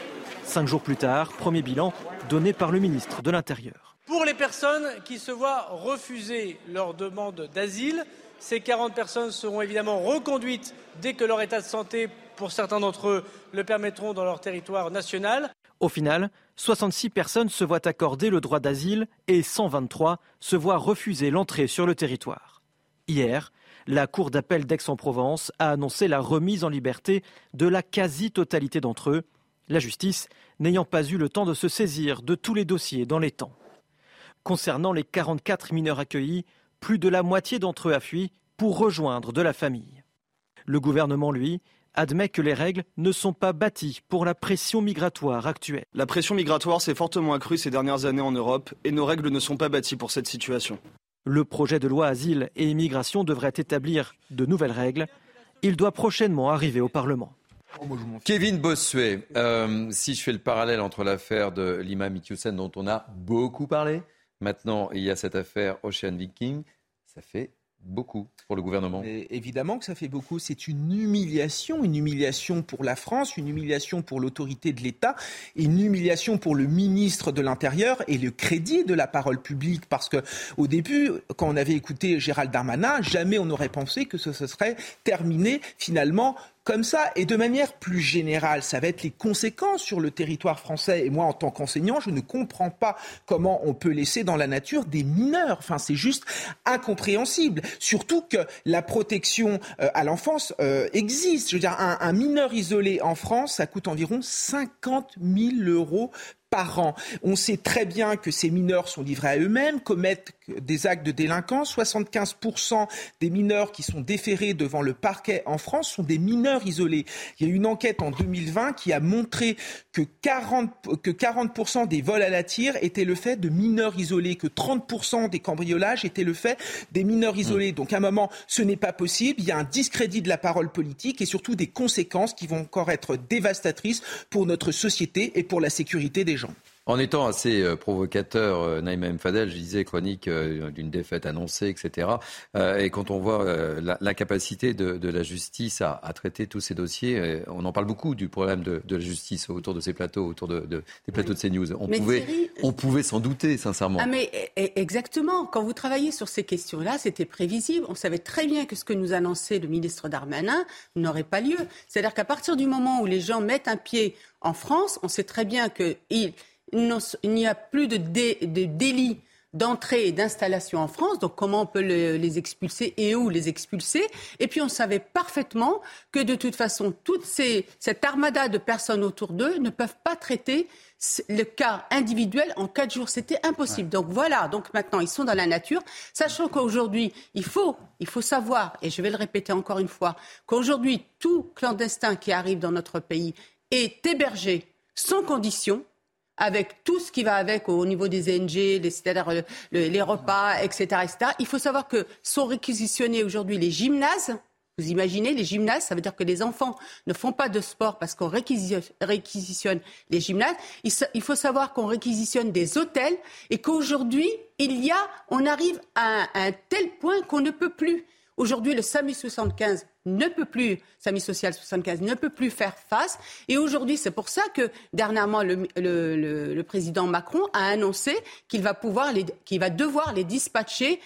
Cinq jours plus tard, premier bilan donné par le ministre de l'Intérieur. Pour les personnes qui se voient refuser leur demande d'asile, ces 40 personnes seront évidemment reconduites dès que leur état de santé, pour certains d'entre eux, le permettront dans leur territoire national. Au final, 66 personnes se voient accorder le droit d'asile et 123 se voient refuser l'entrée sur le territoire. Hier, la Cour d'appel d'Aix-en-Provence a annoncé la remise en liberté de la quasi-totalité d'entre eux, la justice n'ayant pas eu le temps de se saisir de tous les dossiers dans les temps. Concernant les 44 mineurs accueillis, plus de la moitié d'entre eux a fui pour rejoindre de la famille. Le gouvernement, lui, admet que les règles ne sont pas bâties pour la pression migratoire actuelle. La pression migratoire s'est fortement accrue ces dernières années en Europe et nos règles ne sont pas bâties pour cette situation. Le projet de loi Asile et Immigration devrait établir de nouvelles règles. Il doit prochainement arriver au Parlement. Kevin Bossuet, euh, si je fais le parallèle entre l'affaire de l'imam Iqiyoussen dont on a beaucoup parlé, Maintenant, il y a cette affaire Ocean Viking. Ça fait beaucoup pour le gouvernement. évidemment que ça fait beaucoup. C'est une humiliation, une humiliation pour la France, une humiliation pour l'autorité de l'État, une humiliation pour le ministre de l'Intérieur et le crédit de la parole publique. Parce que au début, quand on avait écouté Gérald Darmanin, jamais on n'aurait pensé que ce, ce serait terminé finalement comme ça. Et de manière plus générale, ça va être les conséquences sur le territoire français. Et moi, en tant qu'enseignant, je ne comprends pas comment on peut laisser dans la nature des mineurs. Enfin, c'est juste incompréhensible. Surtout que la protection euh, à l'enfance euh, existe. Je veux dire, un, un mineur isolé en France, ça coûte environ 50 000 euros par an. On sait très bien que ces mineurs sont livrés à eux-mêmes, commettent des actes de délinquance. 75% des mineurs qui sont déférés devant le parquet en France sont des mineurs isolés. Il y a une enquête en 2020 qui a montré que 40%, que 40 des vols à la tire étaient le fait de mineurs isolés, que 30% des cambriolages étaient le fait des mineurs isolés. Donc à un moment, ce n'est pas possible. Il y a un discrédit de la parole politique et surtout des conséquences qui vont encore être dévastatrices pour notre société et pour la sécurité des gens. special. En étant assez euh, provocateur, euh, Naïma M. Fadel, je disais chronique euh, d'une défaite annoncée, etc. et quand on voit l'incapacité de, la justice à, traiter tous ces dossiers, on en parle beaucoup du problème de, la justice autour de ces plateaux, autour de, des plateaux de CNews. On pouvait, on pouvait s'en douter, sincèrement. Ah mais e, e, exactement. Quand vous travaillez sur ces questions-là, c'était prévisible. On savait très bien que ce que nous annonçait le ministre Darmanin n'aurait pas lieu. C'est-à-dire qu'à partir du moment où les gens mettent un pied en France, on sait très bien qu'il il n'y a plus de, délit d'entrée et d'installation en France, donc comment on peut les expulser et où les expulser? Et puis on savait parfaitement que de toute façon, toute cette armada de personnes autour d'eux ne peuvent pas traiter le cas individuel en quatre jours. C'était impossible. Donc voilà, donc maintenant ils sont dans la nature, sachant qu'aujourd'hui, il faut, il faut savoir, et je vais le répéter encore une fois, qu'aujourd'hui, tout clandestin qui arrive dans notre pays est hébergé sans condition avec tout ce qui va avec au niveau des NG, c'est-à-dire euh, les repas, etc., etc. Il faut savoir que sont réquisitionnés aujourd'hui les gymnases. Vous imaginez, les gymnases, ça veut dire que les enfants ne font pas de sport parce qu'on réquisitionne les gymnases. Il faut savoir qu'on réquisitionne des hôtels et qu'aujourd'hui, il y a, on arrive à un tel point qu'on ne peut plus. Aujourd'hui, le SAMU 75 ne peut plus, SAMU Social 75 ne peut plus faire face. Et aujourd'hui, c'est pour ça que dernièrement, le, président Macron a annoncé qu'il va, pouvoir va devoir les dispatcher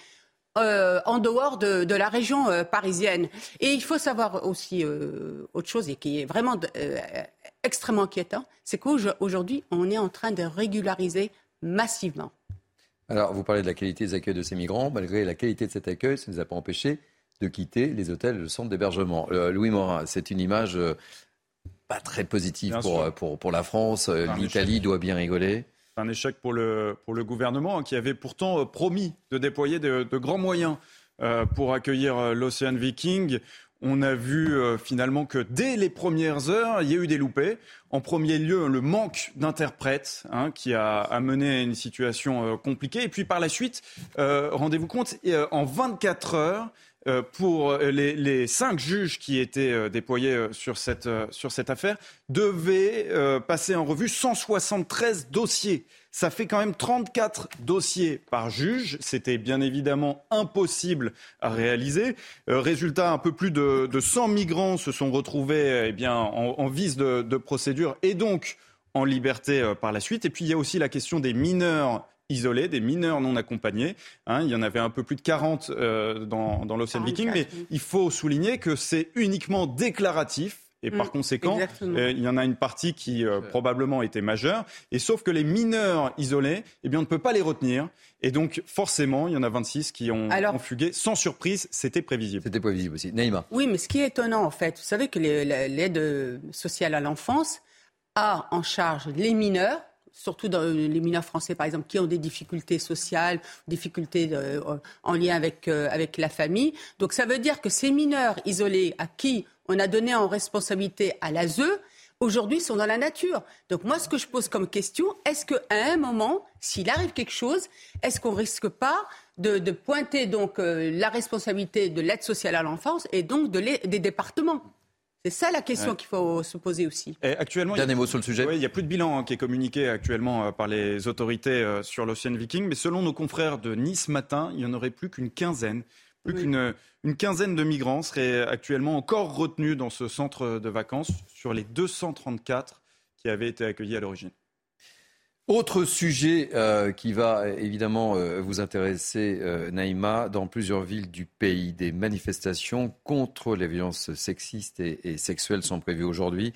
euh, en dehors de, la région euh, parisienne. Et il faut savoir aussi euh, autre chose et qui est vraiment extrêmement inquiétant, c'est qu'aujourd'hui, on est en train de régulariser massivement. Alors, vous parlez de la qualité des accueils de ces migrants. Malgré la qualité de cet accueil, ça ne nous a pas empêché de quitter les hôtels et le centre d'hébergement. Euh, Louis Morin, c'est une image euh, pas très positive pour, euh, pour, pour, la France. L'Italie doit bien rigoler. C'est un échec pour le, pour le gouvernement hein, qui avait pourtant promis de déployer de, grands moyens pour accueillir l'Océan Viking. On a vu finalement que dès les premières heures, il y a eu des loupés. En premier lieu, le manque d'interprètes hein, qui a amené à une situation compliquée. Et puis par la suite, rendez-vous compte, en 24 heures, pour euh, les, cinq juges qui étaient euh, déployés sur cette, sur cette affaire devaient passer en revue 173 dossiers. Ça fait quand même 34 dossiers par juge. C'était bien évidemment impossible à réaliser. résultat, un peu plus de, de 100 migrants se sont retrouvés eh bien, en, en vise de, de procédure et donc en liberté par la suite. Et puis il y a aussi la question des mineurs isolés, des mineurs non accompagnés. Hein. il y en avait un peu plus de 40 euh, dans, dans l'Ocean Viking, mais il faut souligner que c'est uniquement déclaratif. Et par mm, conséquent, euh, il y en a une partie qui euh, probablement était majeure. Et sauf que les mineurs isolés, eh bien, on ne peut pas les retenir. Et donc, forcément, il y en a 26 qui ont, fugué. Sans surprise, c'était prévisible. C'était prévisible aussi. Naïma. Oui, mais ce qui est étonnant, en fait, vous savez que l'aide sociale à l'enfance a en charge les mineurs surtout dans les mineurs français, par exemple, qui ont des difficultés sociales, difficultés euh, en lien avec, euh, avec la famille. Donc ça veut dire que ces mineurs isolés à qui on a donné en responsabilité à l'ASE, aujourd'hui sont dans la nature. Donc moi, ce que je pose comme question, est-ce qu'à un moment, s'il arrive quelque chose, est-ce qu'on risque pas de, pointer donc euh, la responsabilité de l'aide sociale à l'enfance et donc de des départements? C'est ça la question qu'il faut se poser aussi. actuellement, Dernier mot sur le sujet. il n'y a plus de bilan hein, qui est communiqué actuellement euh, par les autorités euh, sur l'Ocean Viking, mais selon nos confrères de Nice matin, il n'y en aurait plus qu'une quinzaine. Plus qu'une une quinzaine de migrants seraient actuellement encore retenus dans ce centre de vacances sur les 234 qui avaient été accueillis à l'origine. Autre sujet euh, qui va évidemment euh, vous intéresser, euh, Naïma, dans plusieurs villes du pays, des manifestations contre les violences sexistes et, et sexuelles sont prévues aujourd'hui.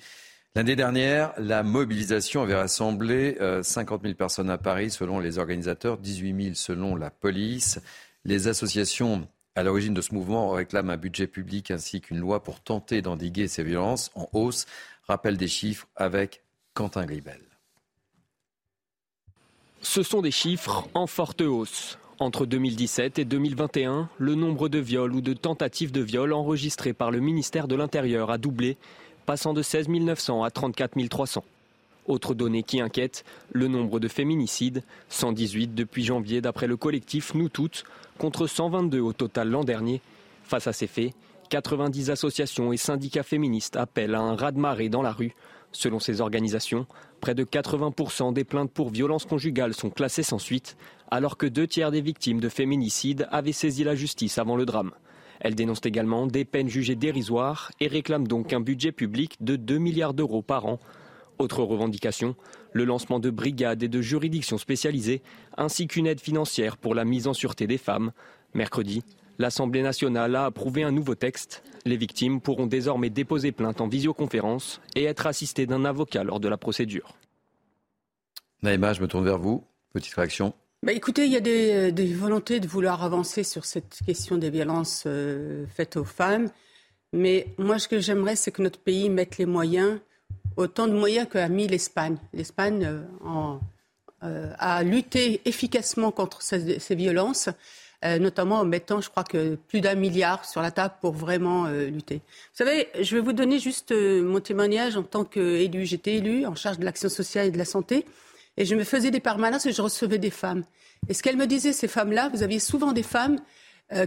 L'année dernière, la mobilisation avait rassemblé 50 000 personnes à Paris selon les organisateurs, 18 000 selon la police. Les associations à l'origine de ce mouvement réclament un budget public ainsi qu'une loi pour tenter d'endiguer ces violences en hausse. Rappel des chiffres avec Quentin Gribel. Ce sont des chiffres en forte hausse. Entre 2017 et 2021, le nombre de viols ou de tentatives de viol enregistrés par le ministère de l'Intérieur a doublé, passant de 16 900 à 34 300. Autre donnée qui inquiète, le nombre de féminicides, 118 depuis janvier d'après le collectif Nous Toutes, contre 122 au total l'an dernier. Face à ces faits, 90 associations et syndicats féministes appellent à un raz-de-marée dans la rue. Selon ces organisations, près de 80% des plaintes pour violences conjugales sont classées sans suite, alors que deux tiers des victimes de féminicides avaient saisi la justice avant le drame. Elles dénoncent également des peines jugées dérisoires et réclament donc un budget public de 2 milliards d'euros par an. Autre revendication, le lancement de brigades et de juridictions spécialisées, ainsi qu'une aide financière pour la mise en sûreté des femmes. Mercredi, l'Assemblée nationale a approuvé un nouveau texte. Les victimes pourront désormais déposer plainte en visioconférence et être assistées d'un avocat lors de la procédure. Naïma, je me tourne vers vous. Petite réaction. Bah écoutez, il y a des, des, volontés de vouloir avancer sur cette question des violences euh, faites aux femmes. Mais moi, ce que j'aimerais, c'est que notre pays mette les moyens, autant de moyens qu'a mis l'Espagne. L'Espagne euh, euh, a lutté efficacement contre ces, ces violences. Euh, notamment en mettant, je crois que plus d'un milliard sur la table pour vraiment euh, lutter. Vous savez, je vais vous donner juste euh, mon témoignage en tant qu'élu. J'étais élu en charge de l'action sociale et de la santé, et je me faisais des permanences et je recevais des femmes. Et ce qu'elles me disaient, ces femmes-là, vous aviez souvent des femmes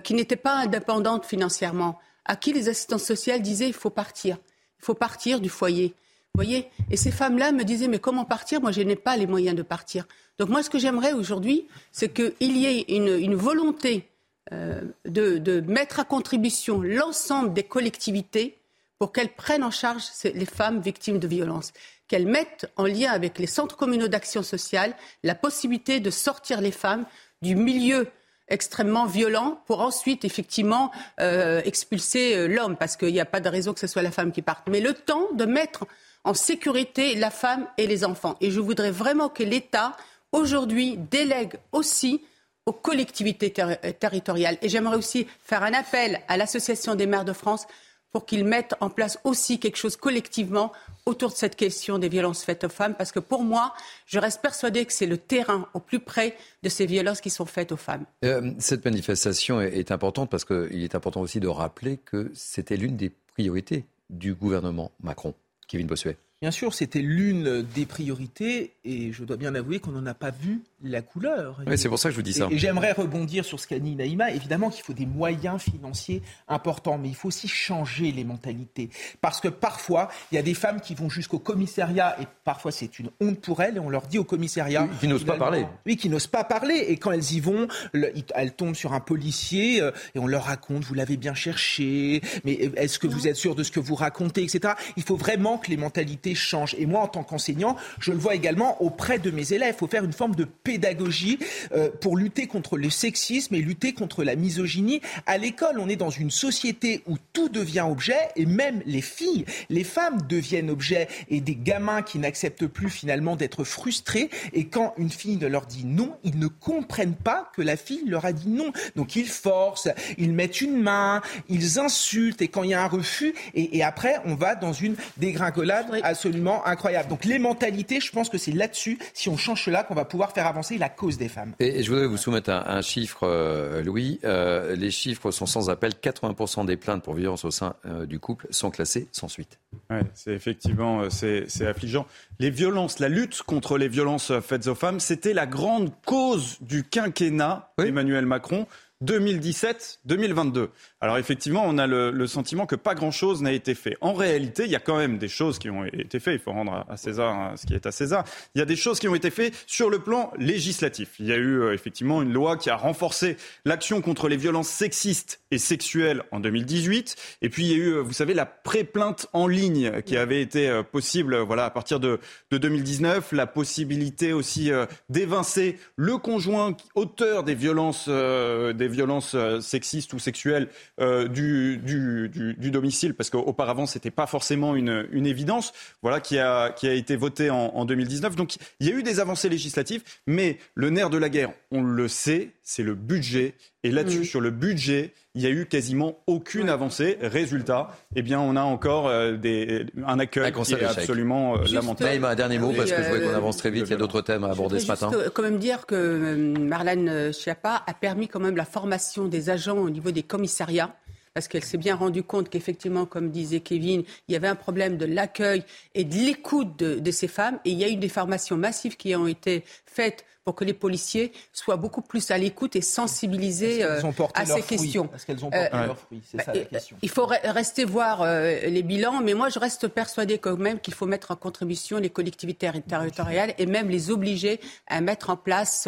qui n'étaient pas indépendantes financièrement, à qui les assistantes sociales disaient il faut partir, il faut partir du foyer. Voyez Et ces femmes-là me disaient mais comment partir? Moi, je n'ai pas les moyens de partir. Donc moi, ce que j'aimerais aujourd'hui, c'est qu'il y ait une, volonté euh, de, de, mettre à contribution l'ensemble des collectivités pour qu'elles prennent en charge les femmes victimes de violences, qu'elles mettent en lien avec les centres communaux d'action sociale la possibilité de sortir les femmes du milieu extrêmement violent pour ensuite effectivement euh, expulser euh, l'homme, parce qu'il n'y a pas de raison que ce soit la femme qui parte. Mais le temps de mettre en sécurité la femme et les enfants. Et je voudrais vraiment que l'État aujourd'hui délègue aussi aux collectivités ter territoriales. Et j'aimerais aussi faire un appel à l'Association des maires de France pour qu'ils mettent en place aussi quelque chose collectivement autour de cette question des violences faites aux femmes, parce que pour moi, je reste persuadée que c'est le terrain au plus près de ces violences qui sont faites aux femmes. Euh, cette manifestation est, est importante parce qu'il est important aussi de rappeler que c'était l'une des priorités du gouvernement Macron. Kevin Bossuet. Bien sûr, c'était l'une des priorités et je dois bien avouer qu'on n'en a pas vu la couleur. Oui, c'est pour ça que je vous dis ça. Et, et j'aimerais rebondir sur ce qu'a dit Naïma. Évidemment qu'il faut des moyens financiers importants, mais il faut aussi changer les mentalités. Parce que parfois, il y a des femmes qui vont jusqu'au commissariat et parfois c'est une honte pour elles et on leur dit au commissariat. Oui, qui n'osent pas parler. Oui, qui n'osent pas parler. Et quand elles y vont, le, elles tombent sur un policier euh, et on leur raconte, vous l'avez bien cherché, mais est-ce que vous êtes sûr de ce que vous racontez, etc. Il faut vraiment que les mentalités changent. Et moi, en tant qu'enseignant, je le vois également auprès de mes élèves. Il faut faire une forme de pédagogie euh, pour lutter contre le sexisme et lutter contre la misogynie. À l'école, on est dans une société où tout devient objet et même les filles, les femmes deviennent objet et des gamins qui n'acceptent plus finalement d'être frustrés. Et quand une fille leur dit non, ils ne comprennent pas que la fille leur a dit non. Donc ils forcent, ils mettent une main, ils insultent et quand il y a un refus, et, et après on va dans une dégringolade absolument incroyable. Donc les mentalités, je pense que c'est là-dessus, si on change cela, qu'on va pouvoir faire avancer la cause des femmes. Et, et je voudrais vous soumettre un, un chiffre, euh, Louis. Euh, les chiffres sont sans appel. 80% des plaintes pour violence au sein euh, du couple sont classées sans suite. Ouais, c'est effectivement c'est affligeant. Les violences, la lutte contre les violences faites aux femmes, c'était la grande cause du quinquennat oui. d'Emmanuel Macron. 2017-2022. Alors effectivement, on a le, sentiment que pas grand-chose n'a été fait. En réalité, il y a quand même des choses qui ont été faites. Il faut rendre à César hein, ce qui est à César. Il y a des choses qui ont été faites sur le plan législatif. Il y a eu euh, effectivement une loi qui a renforcé l'action contre les violences sexistes et sexuelles en 2018. Et puis il y a eu, euh, vous savez, la pré-plainte en ligne qui avait été euh, possible voilà, à partir de, de 2019. La possibilité aussi d'évincer le conjoint auteur des violences, des violences sexistes ou sexuelles euh, du, du, du, domicile, parce qu'auparavant, ce n'était pas forcément une, évidence, voilà, qui a, été voté en, en 2019. Donc, il y a eu des avancées législatives, mais le nerf de la guerre, on le sait, c'est le budget. Et là-dessus, mm. sur le budget, il n'y a eu quasiment aucune avancée. Résultat, eh bien, on a encore euh, des, un accueil qui est absolument euh, lamentable. un dernier mot, parce que je voudrais qu'on avance très vite. Il y a d'autres thèmes à aborder ce matin. Je quand même dire que Marlène Schiappa a permis quand même la formation des agents au niveau des commissariats parce qu'elle s'est bien rendue compte qu'effectivement, comme disait Kevin, il y avait un problème de l'accueil et de l'écoute de, de, ces femmes. Et il y a eu des formations massives qui ont été faites pour que les policiers soient beaucoup plus à l'écoute et sensibilisés euh, à ces questions. Parce qu'elles ont porté euh, leurs fruits, c'est ça la question. Il faut rester voir euh, les bilans, mais moi je reste persuadée quand même qu'il faut mettre en contribution les collectivités territoriales et même les obliger à mettre en place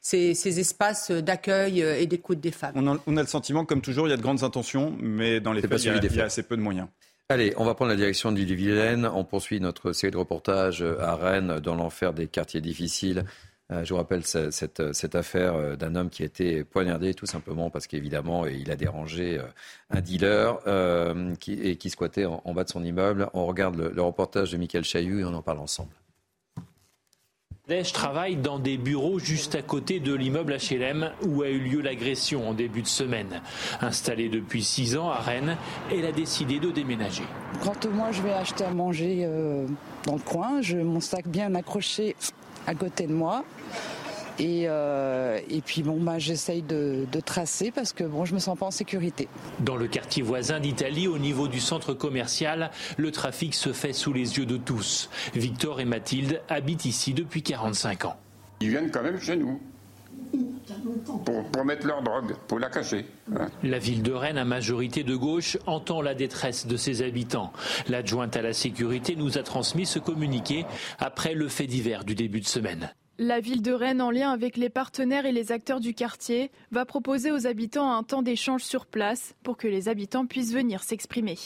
ces, ces, espaces d'accueil et d'écoute des femmes. On a, on a, le sentiment, comme toujours, il y a de grandes intentions, mais dans les faits, il y, a, il y a assez peu de moyens. Allez, on va prendre la direction du Vilaine. On poursuit notre série de reportages à Rennes, dans l'enfer des quartiers difficiles. Euh, je vous rappelle cette, affaire euh, d'un homme qui a été poignardé tout simplement parce qu'évidemment il a dérangé euh, un dealer qui, et qui squattait en, bas de son immeuble. On regarde le, reportage de Michael Chailloux et on en parle ensemble. Je travaille dans des bureaux juste à côté de l'immeuble HLM où a eu lieu l'agression en début de semaine. Installée depuis six ans à Rennes, elle a décidé de déménager. Quand moi je vais acheter à manger dans le coin, je mon sac bien accroché à côté de moi. Et, euh, et, puis bon, bah, j'essaye de, de, tracer parce que bon, je me sens pas en sécurité. Dans le quartier voisin d'Italie, au niveau du centre commercial, le trafic se fait sous les yeux de tous. Victor et Mathilde habitent ici depuis 45 ans. Ils viennent quand même chez nous. Pour, pour, mettre leur drogue, pour la cacher. La ville de Rennes, à majorité de gauche, entend la détresse de ses habitants. L'adjointe à la sécurité nous a transmis ce communiqué après le fait divers du début de semaine. La ville de Rennes, en lien avec les partenaires et les acteurs du quartier, va proposer aux habitants un temps d'échange sur place pour que les habitants puissent venir s'exprimer.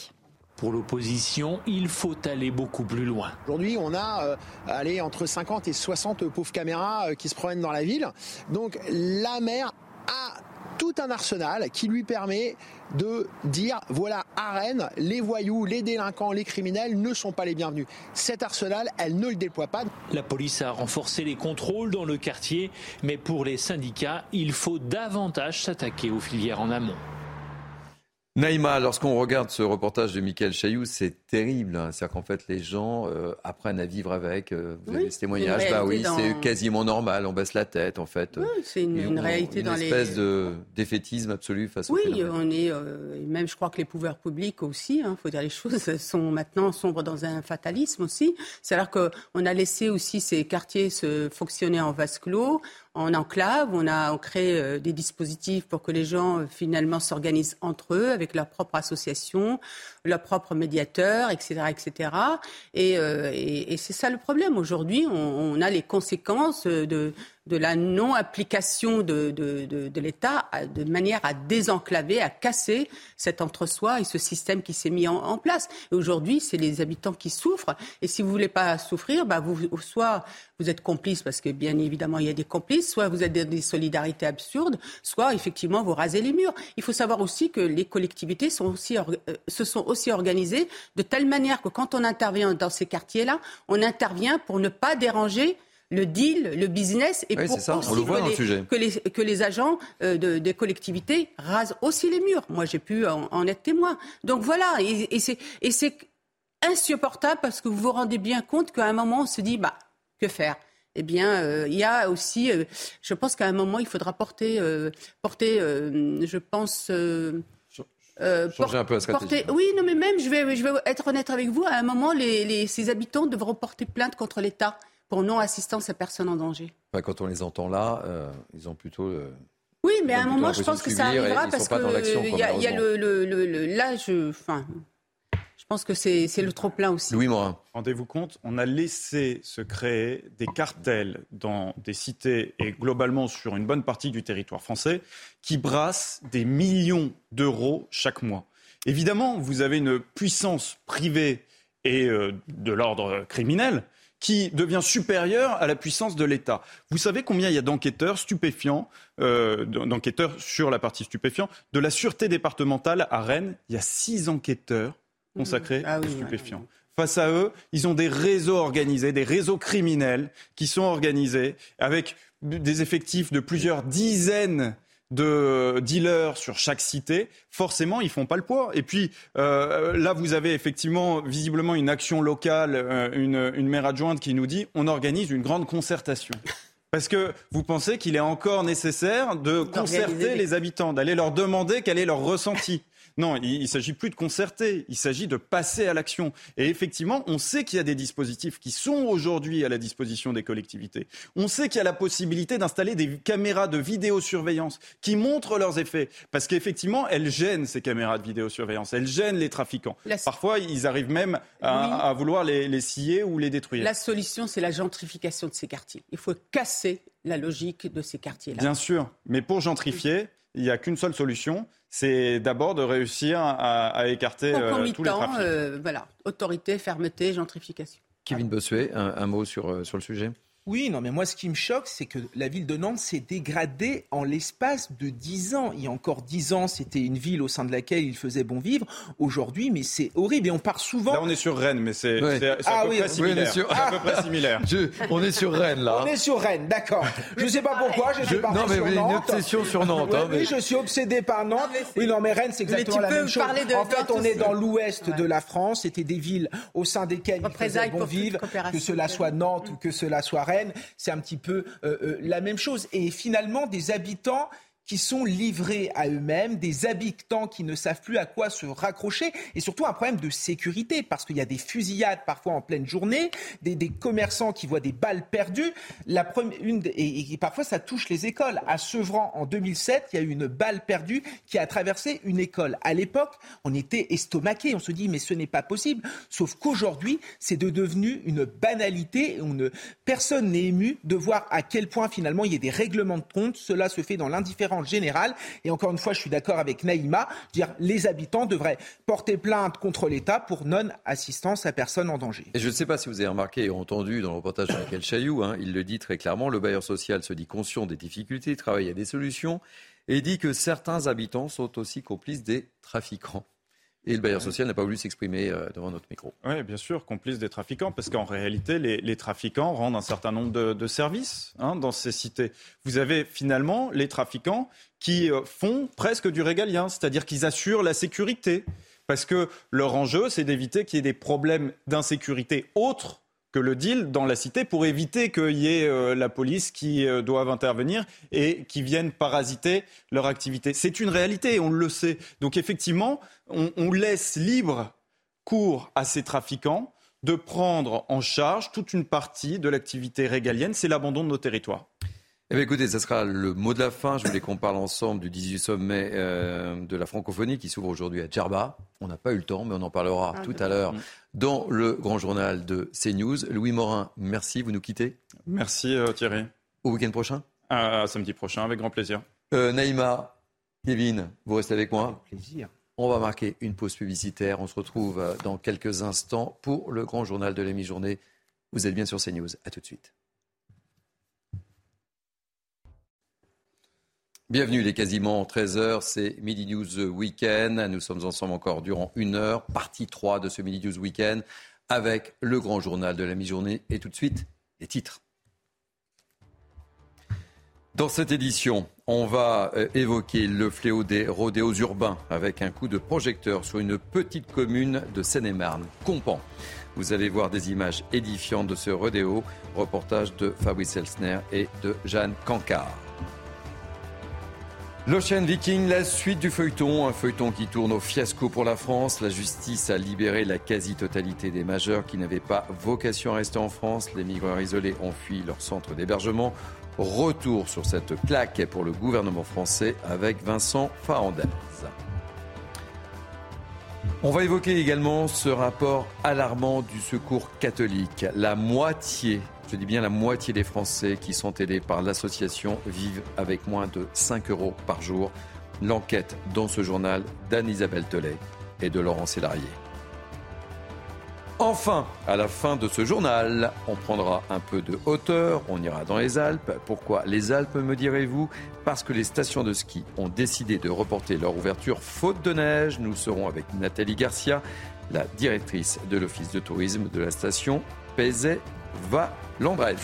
Pour l'opposition, il faut aller beaucoup plus loin. Aujourd'hui, on a euh, allé entre 50 et 60 pauvres caméras euh, qui se promènent dans la ville. Donc la maire a tout un arsenal qui lui permet de dire voilà à Rennes, les voyous, les délinquants, les criminels ne sont pas les bienvenus. Cet arsenal, elle ne le déploie pas. La police a renforcé les contrôles dans le quartier, mais pour les syndicats, il faut davantage s'attaquer aux filières en amont. Naïma, lorsqu'on regarde ce reportage de Michael Chailloux, c'est terrible. Hein. C'est-à-dire qu'en fait, les gens euh, apprennent à vivre avec. Euh, vous avez ce témoignage Bah oui, c'est quasiment normal. On baisse la tête, en fait. Oui, c'est une, réalité dans les. Une espèce de défaitisme absolu face oui, au Oui, on est. Euh, même, je crois que les pouvoirs publics aussi, il hein, faut dire les choses, [LAUGHS] sont maintenant sombres dans un fatalisme aussi. C'est-à-dire qu'on a laissé aussi ces quartiers se fonctionner en vase clos en enclave. On a créé euh, des dispositifs pour que les gens euh, finalement s'organisent entre eux avec leur propre association, leur propre médiateur, etc., etc. Euh, et, et, c'est ça le problème. Aujourd'hui, on, a les conséquences de, de la non-application de, de, de, l'État de manière à désenclaver, à casser cet entre-soi et ce système qui s'est mis en, place. Et aujourd'hui, c'est les habitants qui souffrent. Et si vous voulez pas souffrir, bah vous, soit vous êtes complice parce que bien évidemment il y a des complices, soit vous êtes des solidarités absurdes, soit effectivement vous rasez les murs. Il faut savoir aussi que les collectivités sont aussi, euh, se sont aussi organisées de telle manière que quand on intervient dans ces quartiers-là, on intervient pour ne pas déranger le deal, le business, et pour aussi que, les, que, les, agents euh, de, des collectivités rasent aussi les murs. Moi, j'ai pu en, être témoin. Donc voilà, et, et c'est insupportable parce que vous vous rendez bien compte qu'à un moment, on se dit, bah, que faire? Eh bien, euh, il y a aussi, euh, je pense qu'à un moment, il faudra porter, porter je pense, Changer un peu la stratégie. oui, non, mais même, je vais, je vais être honnête avec vous, à un moment, les, les, ces habitants devront porter plainte contre l'État pour non-assistance à personne en danger. quand on les entend là, euh, ils ont plutôt. Oui, mais à un moment, je pense que ça arrivera parce que y a, y a le, le, le, là, je, enfin, je pense que c'est le trop plein aussi. Louis Morin. Rendez-vous compte, on a laissé se créer des cartels dans des cités et globalement sur une bonne partie du territoire français qui brassent des millions d'euros chaque mois. Évidemment, vous avez une puissance privée et euh, de l'ordre criminel qui devient supérieure à la puissance de l'État. Vous savez combien il y a d'enquêteurs stupéfiants, euh, d'enquêteurs sur la partie stupéfiant, de la sûreté départementale à Rennes? Il y a six enquêteurs consacrés ah aux stupéfiants. Face à eux, ils ont des réseaux organisés, des réseaux criminels qui sont organisés avec des effectifs de plusieurs dizaines de dealers sur chaque cité, forcément, ils font pas le poids. Et puis euh, là, vous avez effectivement visiblement une action locale, euh, une, une maire adjointe qui nous dit on organise une grande concertation. Parce que vous pensez qu'il est encore nécessaire de concerter les habitants, d'aller leur demander quel est leur ressenti. Non, il ne s'agit plus de concerter, il s'agit de passer à l'action. Et effectivement, on sait qu'il y a des dispositifs qui sont aujourd'hui à la disposition des collectivités. On sait qu'il y a la possibilité d'installer des caméras de vidéosurveillance qui montrent leurs effets. Parce qu'effectivement, elles gênent ces caméras de vidéosurveillance, elles gênent les trafiquants. Parfois, ils arrivent même à, vouloir les, les scier ou les détruire. La solution, c'est la gentrification de ces quartiers. Il faut casser la logique de ces quartiers-là. Bien sûr, mais pour gentrifier, il n'y a qu'une seule solution, c'est d'abord de réussir à, écarter euh, tous les trafics. Euh, voilà, autorité, fermeté, gentrification. Kevin Bossuet, un, mot sur, euh, sur le sujet? Oui, non, mais moi, ce qui me choque, c'est que la ville de Nantes s'est dégradée en l'espace de 10 ans. Il y a encore 10 ans, c'était une ville au sein de laquelle il faisait bon vivre. Aujourd'hui, mais c'est horrible. Et on part souvent. Là, on est sur Rennes, mais c'est à, peu près similaire. à peu près similaire. on est sur Rennes, là. On est sur Rennes, d'accord. Je ne sais pas pourquoi, je suis Non, mais sur une obsession sur Nantes. Hein, oui, je suis obsédé par Nantes. oui, non, mais Rennes, c'est exactement la même chose. En fait, on est dans l'ouest de la France. C'était des villes au sein desquelles il faisait bon vivre. Que cela soit Nantes ou que cela soit Rennes. C'est un petit peu euh, euh, la même chose. Et finalement, des habitants qui sont livrés à eux-mêmes, des habitants qui ne savent plus à quoi se raccrocher, et surtout un problème de sécurité, parce qu'il y a des fusillades parfois en pleine journée, des, commerçants qui voient des balles perdues, la première, une, et, parfois ça touche les écoles. À Sevran, en 2007, il y a eu une balle perdue qui a traversé une école. À l'époque, on était estomaqué, on se dit mais ce n'est pas possible, sauf qu'aujourd'hui, c'est de devenu une banalité, on personne n'est ému de voir à quel point finalement il y a des règlements de compte, cela se fait dans l'indifférence général. Et encore une fois, je suis d'accord avec Naïma, dire les habitants devraient porter plainte contre l'État pour non-assistance à personne en danger. Je ne sais pas si vous avez remarqué et entendu dans le reportage de Michael Chailloux, hein, il le dit très clairement, le bailleur social se dit conscient des difficultés, travaille à des solutions et dit que certains habitants sont aussi complices des trafiquants. Et le bailleur social n'a pas voulu s'exprimer euh, devant notre micro. Oui, bien sûr, complice des trafiquants, parce qu'en réalité, les, trafiquants rendent un certain nombre de, services hein, dans ces cités. Vous avez finalement les trafiquants qui euh, font presque du régalien, c'est-à-dire qu'ils assurent la sécurité. Parce que leur enjeu, c'est d'éviter qu'il y ait des problèmes d'insécurité autres que le deal dans la cité pour éviter qu'il y ait euh, la police qui euh, doive intervenir et qui viennent parasiter leur activité. C'est une réalité, on le sait. Donc effectivement, on, on laisse libre cours à ces trafiquants de prendre en charge toute une partie de l'activité régalienne, c'est l'abandon de nos territoires. Eh bien, écoutez, ce sera le mot de la fin. Je voulais qu'on parle ensemble du 18 sommet euh, de la francophonie qui s'ouvre aujourd'hui à Djerba. On n'a pas eu le temps, mais on en parlera ah, tout à l'heure dans le grand journal de CNews. Louis Morin, merci. Vous nous quittez Merci euh, Thierry. Au week-end prochain À samedi prochain, avec grand plaisir. Euh, Naïma, Kevin, vous restez avec moi Avec plaisir. On va marquer une pause publicitaire. On se retrouve euh, dans quelques instants pour le grand journal de la mi-journée. Vous êtes bien sur CNews. À tout de suite. Bienvenue, il est quasiment 13h, c'est Midi News Weekend. Nous sommes ensemble encore durant une heure, partie 3 de ce Midi News Weekend, avec le grand journal de la mi-journée. Et tout de suite, les titres. Dans cette édition, on va euh, évoquer le fléau des rodéos urbains avec un coup de projecteur sur une petite commune de Seine-et-Marne, Compan. Vous allez voir des images édifiantes de ce rodéo, reportage de Fabrice Elsner et de Jeanne Cancard. L'Ocean Viking, la suite du feuilleton, un feuilleton qui tourne au fiasco pour la France. La justice a libéré la quasi-totalité des majeurs qui n'avaient pas vocation à rester en France. Les migrants isolés ont fui leur centre d'hébergement. Retour sur cette claque pour le gouvernement français avec Vincent Farandez. On va évoquer également ce rapport alarmant du secours catholique. La moitié, je dis bien la moitié des Français qui sont aidés par l'association vivent avec moins de 5 euros par jour. L'enquête dans ce journal d'Anne-Isabelle Telet et de Laurent Sélarié. Enfin, à la fin de ce journal, on prendra un peu de hauteur, on ira dans les Alpes. Pourquoi les Alpes, me direz-vous? Parce que les stations de ski ont décidé de reporter leur ouverture faute de neige. Nous serons avec Nathalie Garcia, la directrice de l'Office de tourisme de la station Pézet-Va-Landrez.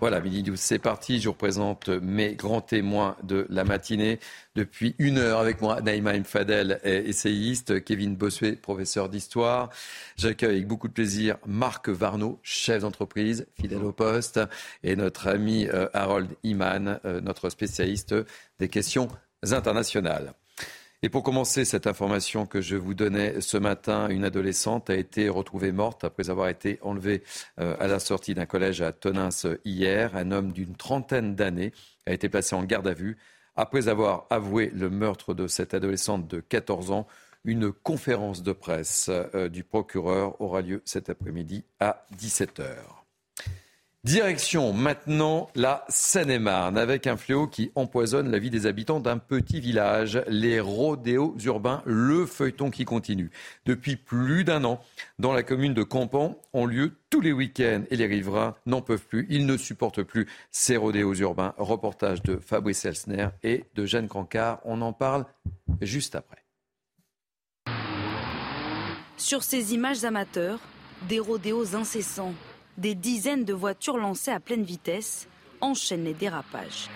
Voilà, midi 12, c'est parti. Je vous présente mes grands témoins de la matinée. Depuis une heure avec moi, Naïma Mfadel, essayiste, Kevin Bossuet, professeur d'histoire. J'accueille avec beaucoup de plaisir Marc Varnaud, chef d'entreprise, fidèle au poste, et notre ami euh, Harold Iman, euh, notre spécialiste des questions internationales. Et pour commencer cette information que je vous donnais ce matin, une adolescente a été retrouvée morte après avoir été enlevée euh, à la sortie d'un collège à Tonins hier. Un homme d'une trentaine d'années a été placé en garde à vue après avoir avoué le meurtre de cette adolescente de 14 ans. Une conférence de presse euh, du procureur aura lieu cet après-midi à 17h. Direction maintenant la Seine-et-Marne avec un fléau qui empoisonne la vie des habitants d'un petit village, les rodéos urbains, le feuilleton qui continue. Depuis plus d'un an, dans la commune de Campan, ont lieu tous les week-ends et les riverains n'en peuvent plus, ils ne supportent plus ces rodéos urbains. Reportage de Fabrice Elsner et de Jeanne Cancard, on en parle juste après. Sur ces images amateurs, des rodéos incessants des dizaines de voitures lancées à pleine vitesse enchaînent les dérapages.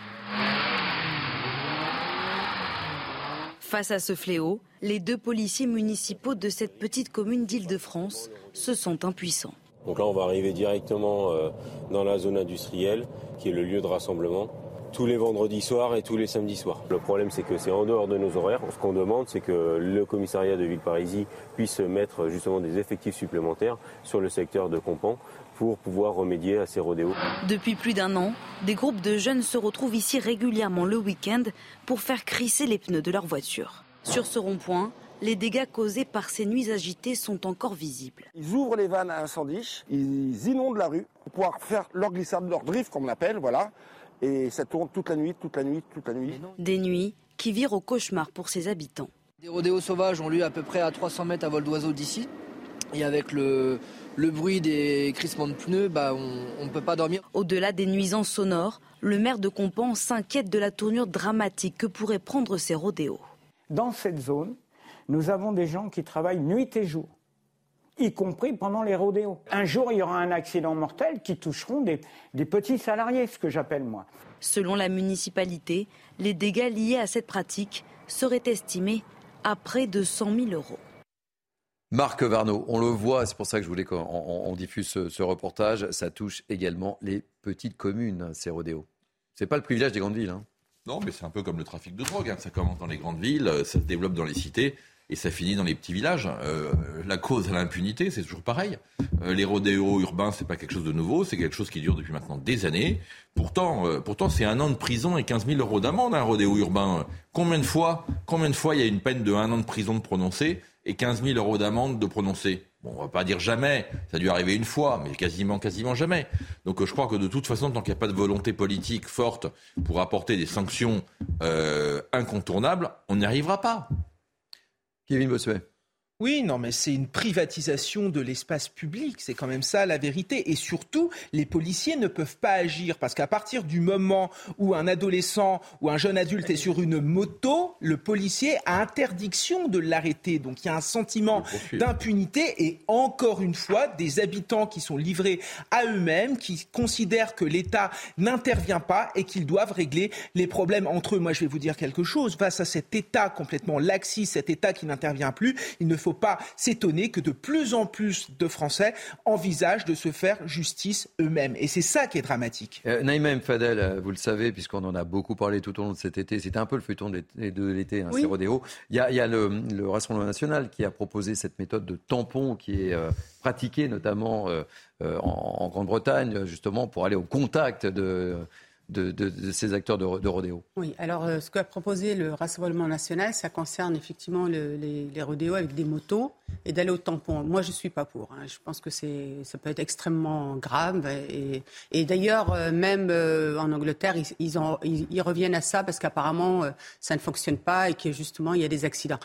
Face à ce fléau, les deux policiers municipaux de cette petite commune d'Île-de-France se sont impuissants. Donc là, on va arriver directement euh, dans la zone industrielle, qui est le lieu de rassemblement tous les vendredis soirs et tous les samedis soirs. Le problème, c'est que c'est en dehors de nos horaires. Ce qu'on demande, c'est que le commissariat de Villeparisis puisse mettre justement des effectifs supplémentaires sur le secteur de Compan pour pouvoir remédier à ces rodéos. Depuis plus d'un an, des groupes de jeunes se retrouvent ici régulièrement le week-end pour faire crisser les pneus de leur voiture. Sur ce rond-point, les dégâts causés par ces nuits agitées sont encore visibles. Ils ouvrent les vannes à incendie, ils inondent la rue pour pouvoir faire leur glissade, leur drift, comme on l'appelle, voilà. Et ça tourne toute la nuit, toute la nuit, toute la nuit. Des nuits qui virent au cauchemar pour ses habitants. Des rodéos sauvages ont lieu à peu près à 300 mètres à vol d'oiseau d'ici. Et avec le, le bruit des crissements de pneus, bah, on ne peut pas dormir. Au-delà des nuisances sonores, le maire de Compan s'inquiète de la tournure dramatique que pourraient prendre ces rodéos. Dans cette zone, nous avons des gens qui travaillent nuit et jour y compris pendant les rodéos. Un jour, il y aura un accident mortel qui toucheront des, petits salariés, ce que j'appelle moi. Selon la municipalité, les dégâts liés à cette pratique seraient estimés à près de 100 000 euros. Marc Varnaud, on le voit, c'est pour ça que je voulais qu'on diffuse ce, reportage, ça touche également les petites communes, ces rodéos. C'est pas le privilège des grandes villes. Hein. Non, mais c'est un peu comme le trafic de drogue. Hein. Ça commence dans les grandes villes, ça se développe dans les cités et ça finit dans les petits villages. Euh, la cause à l'impunité, c'est toujours pareil. Euh, les rodéos urbains, c'est pas quelque chose de nouveau, c'est quelque chose qui dure depuis maintenant des années. Pourtant, euh, pourtant, c'est un an de prison et 15 000 euros d'amende un rodéo urbain. Combien de fois, combien de fois il y a une peine de un an de prison de prononcer et 15 000 euros d'amende de prononcer? Bon, on va pas dire jamais, ça a dû arriver une fois, mais quasiment, quasiment jamais. Donc je crois que de toute façon, tant qu'il n'y a pas de volonté politique forte pour apporter des sanctions incontournables, on n'y arrivera pas. Kevin Bossuet. Oui, non, mais c'est une privatisation de l'espace public, c'est quand même ça la vérité. Et surtout, les policiers ne peuvent pas agir parce qu'à partir du moment où un adolescent ou un jeune adulte est sur une moto, le policier a interdiction de l'arrêter. Donc il y a un sentiment d'impunité et encore une fois, des habitants qui sont livrés à eux-mêmes, qui considèrent que l'État n'intervient pas et qu'ils doivent régler les problèmes entre eux. Moi, je vais vous dire quelque chose. Face à cet État complètement laxiste, cet État qui n'intervient plus, il ne faut pas s'étonner que de plus en plus de Français envisagent de se faire justice eux-mêmes. Et c'est ça qui est dramatique. Euh, Naïma Fadel, euh, vous le savez, puisqu'on en a beaucoup parlé tout au long de cet été, c'était un peu le feuilleton de l'été, hein, ces rodéos. Il y a, il y a le, le, Rassemblement national qui a proposé cette méthode de tampon qui est euh, pratiquée notamment euh, euh, en, en Grande-Bretagne, justement pour aller au contact de de, ces acteurs de, rodéo Oui, alors euh, ce qu'a proposé le Rassemblement national, ça concerne effectivement le, les, rodéos avec des motos et d'aller au tampon. Moi, je ne suis pas pour. Hein. Je pense que ça peut être extrêmement grave. Et, d'ailleurs, euh, même euh, en Angleterre, ils, ils, reviennent à ça parce qu'apparemment, ça ne fonctionne pas et que justement, il y a des accidents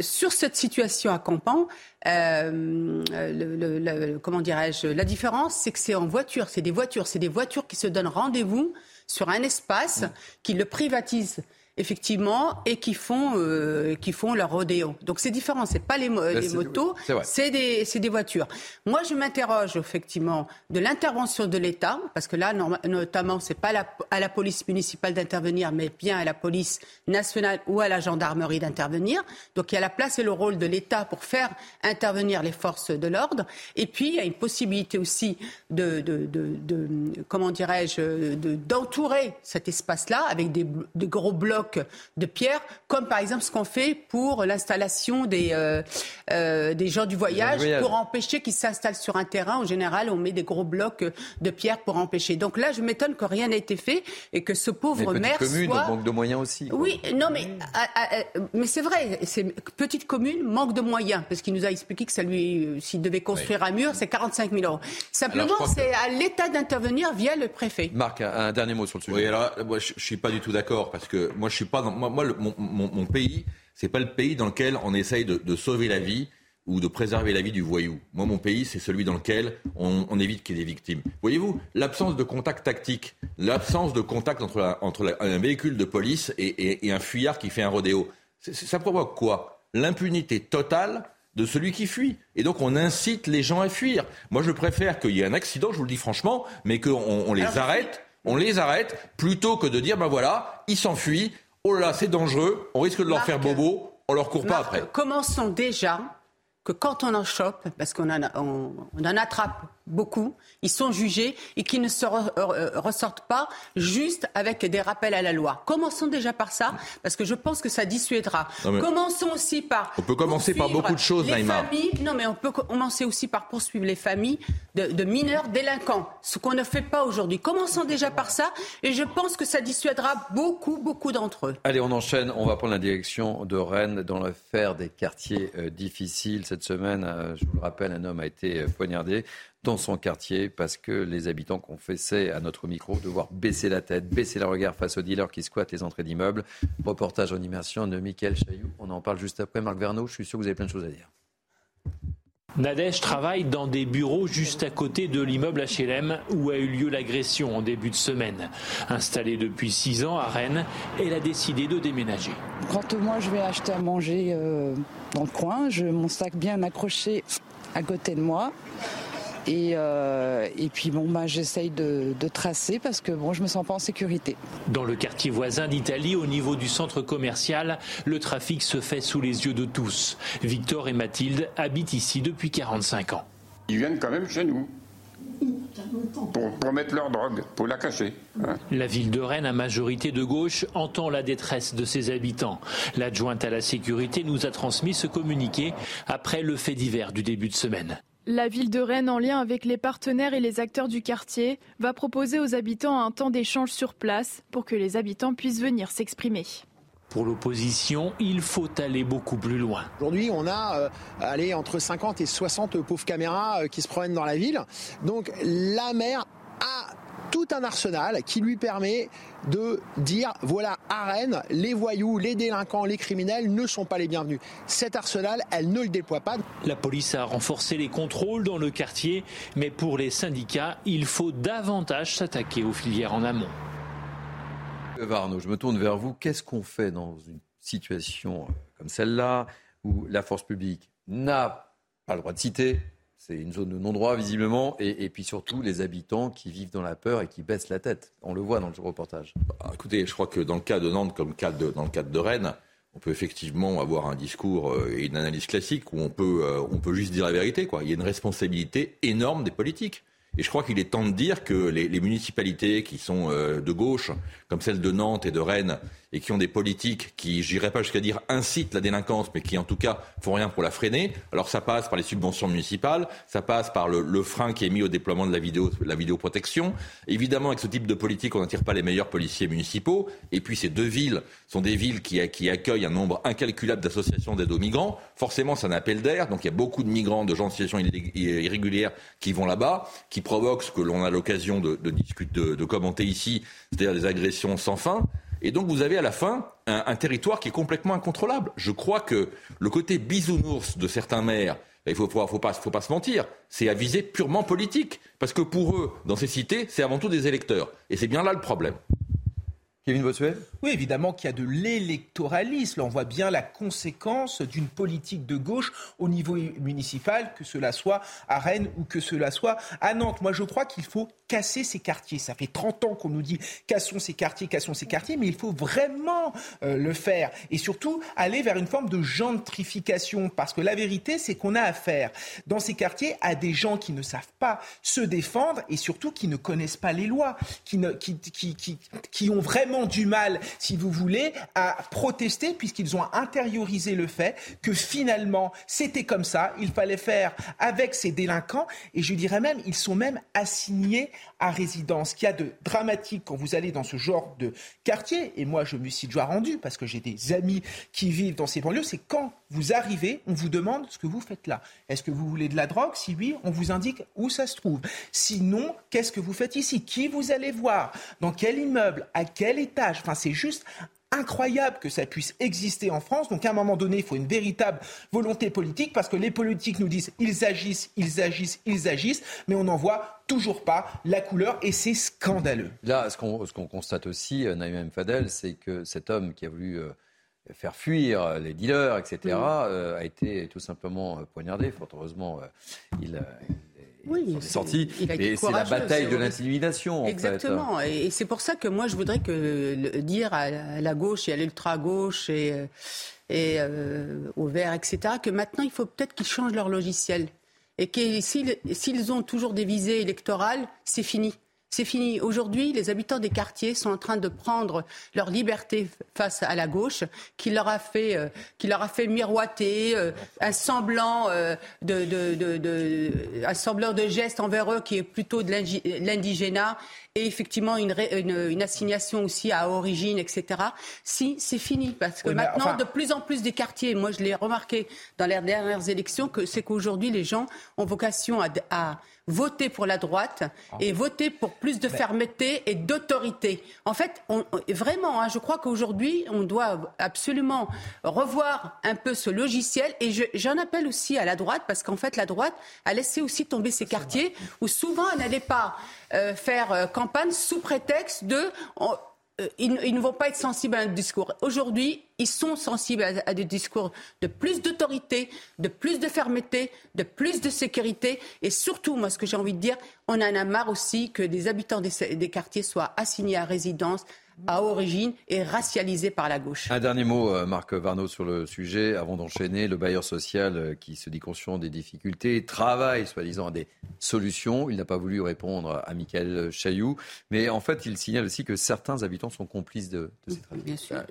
sur cette situation à Campan, euh, le, le, le, comment dirais-je, la différence, c'est que c'est en voiture, c'est des voitures, c'est des voitures qui se donnent rendez-vous sur un espace, qui le privatisent effectivement, et qui font, euh, qui font leur rodéo. Donc c'est différent, c'est pas les, mo les motos, c'est des, des voitures. Moi, je m'interroge effectivement de l'intervention de l'État, parce que là, notamment, c'est pas la, à la police municipale d'intervenir, mais bien à la police nationale ou à la gendarmerie d'intervenir. Donc il y a la place et le rôle de l'État pour faire intervenir les forces de l'ordre. Et puis il y a une possibilité aussi de, de, de, de comment dirais-je, d'entourer cet espace-là avec des, des gros blocs de pierre, comme par exemple ce qu'on fait pour l'installation des, euh, euh, des gens du voyage, voyage. pour empêcher qu'ils s'installent sur un terrain. En général, on met des gros blocs de pierre pour empêcher. Donc là, je m'étonne que rien n'ait été fait et que ce pauvre maire commune, soit... manque de moyens aussi. Quoi. Oui, non, mais, à, à, mais c'est vrai. Ces petites communes manquent de moyens parce qu'il nous a expliqué que ça lui, s'il devait construire oui. un mur, c'est 45 000 euros. Simplement, c'est que... à l'État d'intervenir via le préfet. Marc, un, un, dernier mot sur le sujet. Oui, alors, moi, je, je suis pas du tout d'accord parce que moi, je suis pas dans, moi, moi le, mon, mon, mon, pays, c'est pas le pays dans lequel on essaye de, de, sauver la vie ou de préserver la vie du voyou. Moi, mon pays, c'est celui dans lequel on, on évite qu'il y ait des victimes. Voyez-vous, l'absence de contact tactique, l'absence de contact entre, la, entre la, un véhicule de police et, et, et, un fuyard qui fait un rodéo, ça provoque quoi? L'impunité totale de celui qui fuit. Et donc on incite les gens à fuir. Moi, je préfère qu'il y ait un accident, je vous le dis franchement, mais qu'on on les arrête on les arrête plutôt que de dire ben voilà, ils s'enfuient, oh là là, c'est dangereux, on risque de leur Marc, faire bobo, on leur court Marc, pas après. Commençons déjà que quand on en chope, parce qu'on en, on, on en attrape beaucoup, ils sont jugés et qui ne se re, re, ressortent pas juste avec des rappels à la loi. Commençons déjà par ça, parce que je pense que ça dissuadera. Commençons aussi par... On peut commencer par beaucoup de choses, Naïma. Familles, non, mais on peut commencer aussi par poursuivre les familles de, de mineurs délinquants, ce qu'on ne fait pas aujourd'hui. Commençons déjà par ça, et je pense que ça dissuadera beaucoup, beaucoup d'entre eux. Allez, on enchaîne. On va prendre la direction de Rennes dans l'affaire des quartiers euh, difficiles. Cette semaine, euh, je vous le rappelle, un homme a été euh, poignardé dans son quartier parce que les habitants confessaient à notre micro devoir baisser la tête, baisser le regard face aux dealers qui squattent les entrées d'immeubles. Reportage en immersion de Michael Chailloux. On en parle juste après. Marc Verneau, je suis sûr que vous avez plein de choses à dire. Nadège travaille dans des bureaux juste à côté de l'immeuble HLM où a eu lieu l'agression en début de semaine. Installée depuis six ans à Rennes, elle a décidé de déménager. Quand moi je vais acheter à manger euh, dans le coin, je mon sac bien accroché à côté de moi. Et, euh, et, puis bon, bah, j'essaye de, de, tracer parce que bon, je me sens pas en sécurité. Dans le quartier voisin d'Italie, au niveau du centre commercial, le trafic se fait sous les yeux de tous. Victor et Mathilde habitent ici depuis 45 ans. Ils viennent quand même chez nous. Pour, pour, mettre leur drogue, pour la cacher. Hein. La ville de Rennes, à majorité de gauche, entend la détresse de ses habitants. L'adjointe à la sécurité nous a transmis ce communiqué après le fait divers du début de semaine. La ville de Rennes, en lien avec les partenaires et les acteurs du quartier, va proposer aux habitants un temps d'échange sur place pour que les habitants puissent venir s'exprimer. Pour l'opposition, il faut aller beaucoup plus loin. Aujourd'hui, on a euh, allé entre 50 et 60 pauvres caméras euh, qui se promènent dans la ville. Donc la maire a tout un arsenal qui lui permet de dire voilà à Rennes, les voyous, les délinquants, les criminels ne sont pas les bienvenus. Cet arsenal, elle ne le déploie pas. La police a renforcé les contrôles dans le quartier, mais pour les syndicats, il faut davantage s'attaquer aux filières en amont. Varno, je me tourne vers vous. Qu'est-ce qu'on fait dans une situation comme celle-là où la force publique n'a pas le droit de citer, c'est une zone de non-droit, visiblement. Et, puis surtout, les habitants qui vivent dans la peur et qui baissent la tête. On le voit dans le reportage. Bah, écoutez, je crois que dans le cas de Nantes, comme dans le cadre de Rennes, on peut effectivement avoir un discours euh, et une analyse classique où on peut, euh, on peut juste dire la vérité. Quoi. Il y a une responsabilité énorme des politiques. Et je crois qu'il est temps de dire que les, les municipalités qui sont euh, de gauche, comme celle de Nantes et de Rennes, et qui ont des politiques qui, j'irai pas jusqu'à dire, incitent la délinquance, mais qui en tout cas font rien pour la freiner. Alors ça passe par les subventions municipales, ça passe par le, frein qui est mis au déploiement de la, vidéo, la vidéoprotection. Évidemment, avec ce type de politique, on n'attire pas les meilleurs policiers municipaux. Et puis ces deux villes sont des villes qui, accueillent un nombre incalculable d'associations d'aide aux migrants. Forcément, c'est un appel d'air. Donc il y a beaucoup de migrants, de gens en situation irrégulière qui vont là-bas, qui provoquent ce que l'on a l'occasion de, de, de, de commenter ici, c'est-à-dire des agressions sans fin. Et donc vous avez à la fin un, un, territoire qui est complètement incontrôlable. Je crois que le côté bisounours de certains maires, il ne faut, faut, faut, pas, faut pas se mentir, c'est à visée purement politique. Parce que pour eux, dans ces cités, c'est avant tout des électeurs. Et c'est bien là le problème. Kevin Bossuet? Oui, évidemment qu'il y a de l'électoralisme. Là, on voit bien la conséquence d'une politique de gauche au niveau municipal, que cela soit à Rennes ou que cela soit à Nantes. Moi, je crois qu'il faut casser ces quartiers. Ça fait 30 ans qu'on nous dit cassons ces quartiers, cassons ces quartiers, mais il faut vraiment euh, le faire. Et surtout, aller vers une forme de gentrification. Parce que la vérité, c'est qu'on a affaire dans ces quartiers à des gens qui ne savent pas se défendre et surtout qui ne connaissent pas les lois, qui, qui, qui, qui, qui ont vraiment du mal, si vous voulez, à protester puisqu'ils ont intériorisé le fait que finalement c'était comme ça, il fallait faire avec ces délinquants et je dirais même ils sont même assignés à résidence. Ce qu'il y a de dramatique quand vous allez dans ce genre de quartier, et moi je me suis déjà rendu parce que j'ai des amis qui vivent dans ces banlieues, c'est quand vous arrivez, on vous demande ce que vous faites là. Est-ce que vous voulez de la drogue? Si oui, on vous indique où ça se trouve. Sinon, qu'est-ce que vous faites ici? Qui vous allez voir? Dans quel immeuble? À quel étage? Enfin, c'est juste incroyable que ça puisse exister en France. Donc à un moment donné, il faut une véritable volonté politique parce que les politiques nous disent ils agissent, ils agissent, ils agissent, mais on n'en voit toujours pas la couleur et c'est scandaleux. Là, ce qu'on qu constate aussi, euh, Naïm Fadel, c'est que cet homme qui a voulu euh, faire fuir les dealers, etc., mmh. euh, a été tout simplement poignardé. Fort heureusement, il, oui, sorti. Et c'est la bataille de l'intimidation. Exactement. En fait. Et c'est pour ça que moi, je voudrais que le, dire à la gauche et à l'ultra-gauche et, et euh, au vert, etc., que maintenant, il faut peut-être qu'ils changent leur logiciel. Et que s'ils ont toujours des visées électorales, c'est fini. C'est fini. Aujourd'hui, les habitants des quartiers sont en train de prendre leur liberté face à la gauche, qui leur a fait, miroiter un semblant de, de, envers eux qui est plutôt de l'indigénat et effectivement une, une, une, assignation aussi à origine, etc. Si c'est fini, parce que oui, maintenant, enfin... de plus en plus des quartiers, moi je l'ai remarqué dans les dernières élections, que c'est qu'aujourd'hui les gens ont vocation à, à voter pour la droite et voter pour plus de fermeté et d'autorité. En fait, on, vraiment, hein, je crois qu'aujourd'hui, on doit absolument revoir un peu ce logiciel. Et j'en appelle aussi à la droite, parce qu'en fait, la droite a laissé aussi tomber ces quartiers où souvent elle n'allait pas euh, faire euh, campagne sous prétexte de... Euh, ils, ne vont pas être sensibles à un discours. Aujourd'hui, ils sont sensibles à, des discours de plus d'autorité, de plus de fermeté, de plus de sécurité. Et surtout, moi, ce que j'ai envie de dire, on en a marre aussi que des habitants des quartiers soient assignés à résidence à origine et racialisés par la gauche. Un dernier mot, euh, Marc Varnaud, sur le sujet, avant d'enchaîner. Le bailleur social euh, qui se dit conscient des difficultés travaille, soi-disant, à des solutions. Il n'a pas voulu répondre à Michael Chailloux. Mais en fait, il signale aussi que certains habitants sont complices de, de ces travaux. Bien sûr.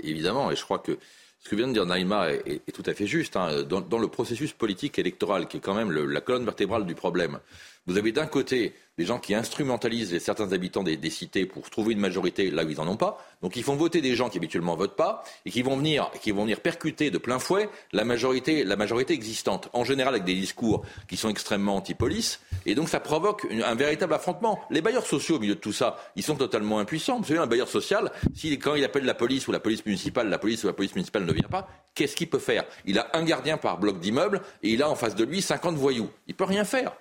Évidemment, et je crois que ce que vient de dire Naïma est, est, est tout à fait juste. Hein. Dans, dans, le processus politique électoral, qui est quand même le, la colonne vertébrale du problème, vous avez d'un côté des gens qui instrumentalisent certains habitants des, cités pour trouver une majorité là où ils n'en ont pas. Donc ils font voter des gens qui habituellement votent pas et qui vont venir, qui vont venir percuter de plein fouet la majorité, existante. En général avec des discours qui sont extrêmement anti-police. Et donc ça provoque un véritable affrontement. Les bailleurs sociaux au milieu de tout ça, ils sont totalement impuissants. Vous savez, un bailleur social, si, quand il appelle la police ou la police municipale, la police ou la police municipale ne vient pas, qu'est-ce qu'il peut faire? Il a un gardien par bloc d'immeuble et il a en face de lui 50 voyous. Il peut rien faire.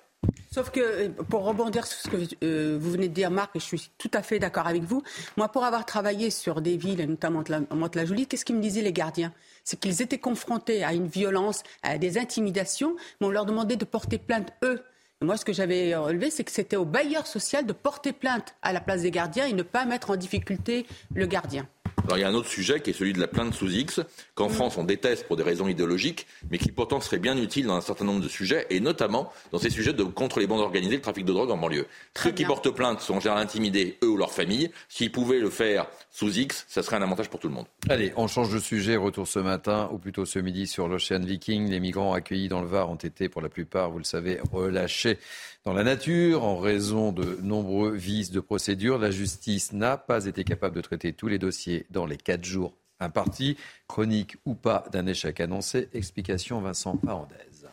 Sauf que, pour rebondir sur ce que euh, vous venez de dire, Marc, et je suis tout à fait d'accord avec vous, moi, pour avoir travaillé sur des villes, notamment Mantes-la-Jolie, qu'est-ce qu'ils me disaient les gardiens? C'est qu'ils étaient confrontés à une violence, à des intimidations, mais on leur demandait de porter plainte, eux. Moi, ce que j'avais relevé, c'est que c'était au bailleur social de porter plainte à la place des gardiens et ne pas mettre en difficulté le gardien. Alors il y a un autre sujet qui est celui de la plainte sous X, qu'en France on déteste pour des raisons idéologiques, mais qui pourtant serait bien utile dans un certain nombre de sujets, et notamment dans ces sujets de, contre les bandes organisées, le trafic de drogue en banlieue. Ceux qui portent plainte sont en général intimidés, eux ou leur famille. S'ils pouvaient le faire sous X, ça serait un avantage pour tout le monde. Allez, on change de sujet. Retour ce matin, ou plutôt ce midi, sur l'Ocean Viking. Les migrants accueillis dans le Var ont été, pour la plupart, vous le savez, relâchés dans la nature en raison de nombreux vices de procédure. La justice n'a pas été capable de traiter tous les dossiers dans les quatre jours impartis. Chronique ou pas d'un échec annoncé. Explication Vincent Parendaise.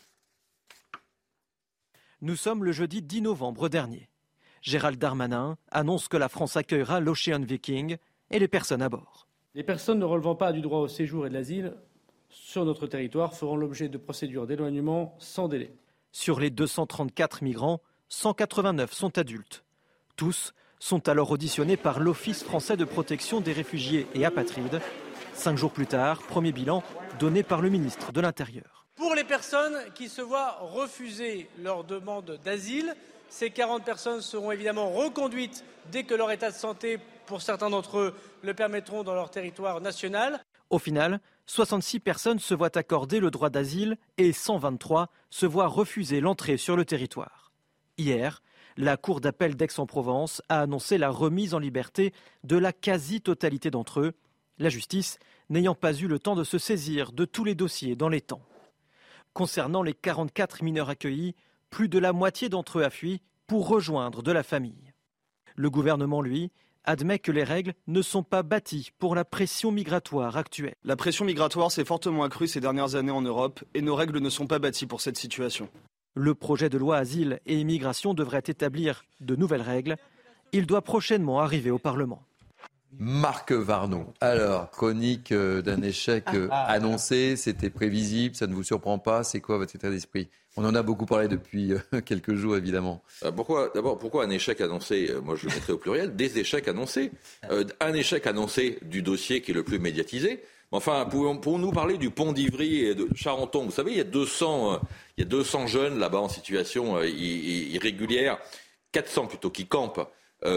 Nous sommes le jeudi 10 novembre dernier. Gérald Darmanin annonce que la France accueillera l'Ocean Viking et les personnes à bord. Les personnes ne relevant pas du droit au séjour et de l'asile sur notre territoire feront l'objet de procédures d'éloignement sans délai. Sur les 234 migrants, 189 sont adultes. Tous sont alors auditionnés par l'Office français de protection des réfugiés et apatrides. Cinq jours plus tard, premier bilan donné par le ministre de l'Intérieur. Pour les personnes qui se voient refuser leur demande d'asile, ces 40 personnes seront évidemment reconduites dès que leur état de santé, pour certains d'entre eux, le permettront dans leur territoire national. Au final, 66 personnes se voient accorder le droit d'asile et 123 se voient refuser l'entrée sur le territoire. Hier, la Cour d'appel d'Aix-en-Provence a annoncé la remise en liberté de la quasi-totalité d'entre eux, la justice n'ayant pas eu le temps de se saisir de tous les dossiers dans les temps. Concernant les 44 mineurs accueillis, plus de la moitié d'entre eux a fui pour rejoindre de la famille. Le gouvernement, lui, admet que les règles ne sont pas bâties pour la pression migratoire actuelle. La pression migratoire s'est fortement accrue ces dernières années en Europe et nos règles ne sont pas bâties pour cette situation. Le projet de loi Asile et Immigration devrait établir de nouvelles règles. Il doit prochainement arriver au Parlement. Marc Varnon. Alors, chronique euh, d'un échec euh, annoncé, c'était prévisible, ça ne vous surprend pas C'est quoi votre état d'esprit? On en a beaucoup parlé depuis euh, [LAUGHS] quelques jours, évidemment. Pourquoi D'abord, pourquoi un échec annoncé? Moi, je le mettrais au pluriel. Des échecs annoncés. un échec annoncé du dossier qui est le plus médiatisé. Enfin, pouvons-nous parler du pont d'Ivry et de Charenton Vous savez, il y a 200, il y a 200 jeunes là-bas en situation irrégulière, 400 plutôt, qui campent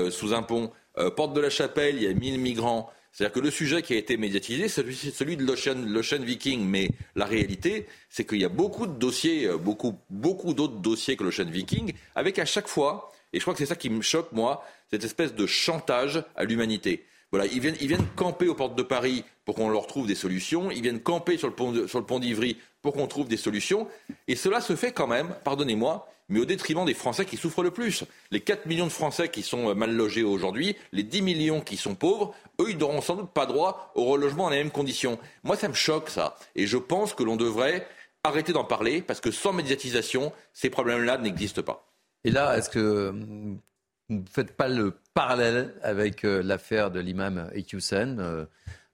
sous un pont. Euh, Porte de la Chapelle, il y a 1000 migrants. C'est-à-dire que le sujet qui a été médiatisé, c'est celui, de l'Ocean Viking. Mais la réalité, c'est qu'il y a beaucoup de dossiers, euh, beaucoup, beaucoup d'autres dossiers que l'Ocean Viking, avec à chaque fois, et je crois que c'est ça qui me choque, moi, cette espèce de chantage à l'humanité. Voilà, ils viennent, ils viennent camper aux portes de Paris pour qu'on leur trouve des solutions. Ils viennent camper sur le pont, sur le pont d'Ivry pour qu'on trouve des solutions. Et cela se fait quand même, pardonnez-moi, mais au détriment des Français qui souffrent le plus. Les 4 millions de Français qui sont euh, mal logés aujourd'hui, les 10 millions qui sont pauvres, eux, ils n'auront sans doute pas droit au relogement dans les mêmes conditions. Moi, ça me choque, ça. Et je pense que l'on devrait arrêter d'en parler, parce que sans médiatisation, ces problèmes-là n'existent pas. Et là, est-ce que vous ne faites pas le parallèle avec euh, l'affaire de l'imam Ekyusen euh,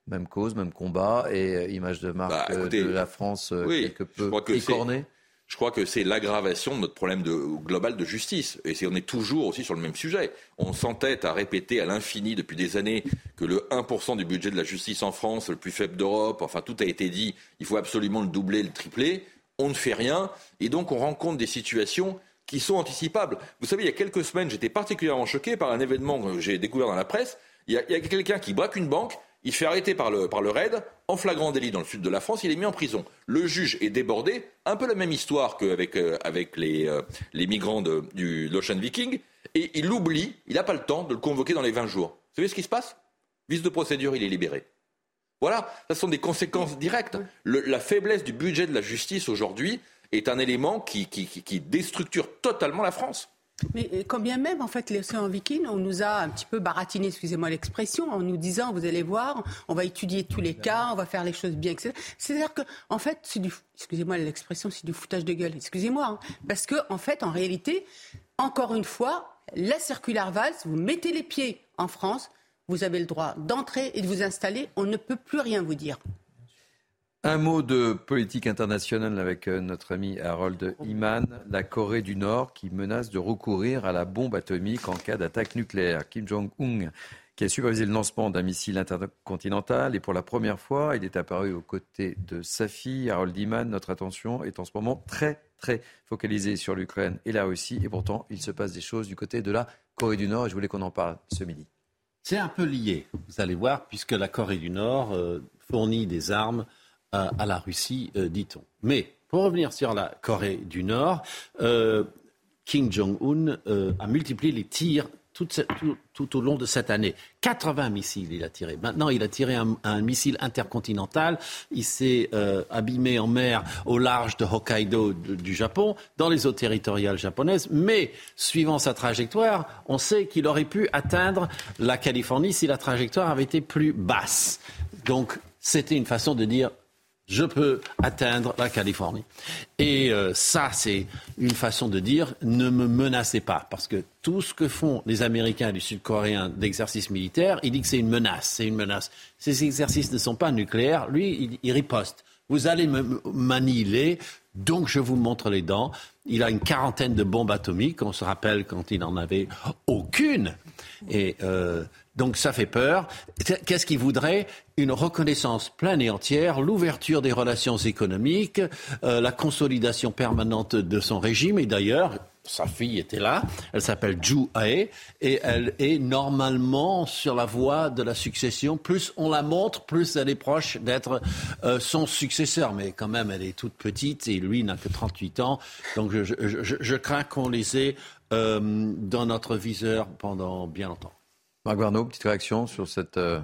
même cause, même combat, et image de marque bah, de la France quelque peu écornée? Je crois que c'est l'aggravation de notre problème global de justice. Et on est toujours aussi sur le même sujet. On s'entête à répéter à l'infini depuis des années que le 1% du budget de la justice en France, le plus faible d'Europe, enfin tout a été dit, il faut absolument le doubler, le tripler. On ne fait rien. Et donc on rencontre des situations qui sont anticipables. Vous savez, il y a quelques semaines, j'étais particulièrement choqué par un événement que j'ai découvert dans la presse. Il y a quelqu'un qui braque une banque il fait arrêter par le, RAID, en flagrant délit dans le sud de la France, il est mis en prison. Le juge est débordé, un peu la même histoire qu'avec euh, avec les, euh, les migrants de, du l'Ocean Viking, et il oublie, il n'a pas le temps de le convoquer dans les 20 jours. Vous savez ce qui se passe? Vice de procédure, il est libéré. Voilà, ce sont des conséquences directes. la faiblesse du budget de la justice aujourd'hui est un élément qui déstructure totalement la France. Mais euh, quand bien même, en fait, l'océan Viking, on nous a un petit peu baratiné, excusez-moi l'expression, en nous disant, vous allez voir, on va étudier tous les cas, on va faire les choses bien, etc. C'est-à-dire que, en fait, c'est du, excusez-moi l'expression, c'est du foutage de gueule, excusez-moi, hein. parce que, en fait, en réalité, encore une fois, la circulaire Valls, vous mettez les pieds en France, vous avez le droit d'entrer et de vous installer, on ne peut plus rien vous dire. Un mot de politique internationale avec euh, notre ami Harold Iman, la Corée du Nord qui menace de recourir à la bombe atomique en cas d'attaque nucléaire. Kim Jong-un qui a supervisé le lancement d'un missile intercontinental et pour la première fois, il est apparu aux côtés de sa fille, Harold Iman. Notre attention est en ce moment très très focalisée sur l'Ukraine et la Russie et pourtant il se passe des choses du côté de la Corée du Nord et je voulais qu'on en parle ce midi. C'est un peu lié, vous allez voir, puisque la Corée du Nord euh, fournit des armes à la Russie, dit-on. Mais pour revenir sur la Corée du Nord, Kim Jong-un a multiplié les tirs tout, au long de cette année. 80 missiles il a tiré. Maintenant, il a tiré un, missile intercontinental. Il s'est euh, abîmé en mer au large de Hokkaido du Japon, dans les eaux territoriales japonaises. Mais, suivant sa trajectoire, on sait qu'il aurait pu atteindre la Californie si la trajectoire avait été plus basse. Donc, c'était une façon de dire je peux atteindre la Californie. Et euh, ça, c'est une façon de dire ne me menacez pas. Parce que tout ce que font les Américains et les Sud-Coréens d'exercices militaires, il dit que c'est une menace. C'est une menace. Ces exercices ne sont pas nucléaires. Lui, il, riposte. Vous allez me manier, donc je vous montre les dents. Il a une quarantaine de bombes atomiques. On se rappelle quand il n'en avait aucune. Et euh, donc ça fait peur. Qu'est-ce qu'il voudrait Une reconnaissance pleine et entière, l'ouverture des relations économiques, euh, la consolidation permanente de son régime? Et d'ailleurs, sa fille était là, elle s'appelle Ju Ae, et elle est normalement sur la voie de la succession. Plus on la montre, plus elle est proche d'être euh, son successeur. Mais quand même, elle est toute petite et lui n'a que 38 ans. Donc je, je crains qu'on les ait euh, dans notre viseur pendant bien longtemps. Marc Barneau, petite réaction sur cette euh,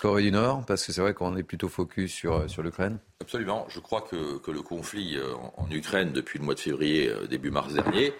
Corée du Nord, parce que c'est vrai qu'on est plutôt focus sur, euh, sur l'Ukraine. Absolument. Je crois que, que le conflit euh, en, Ukraine depuis le mois de février, début mars dernier,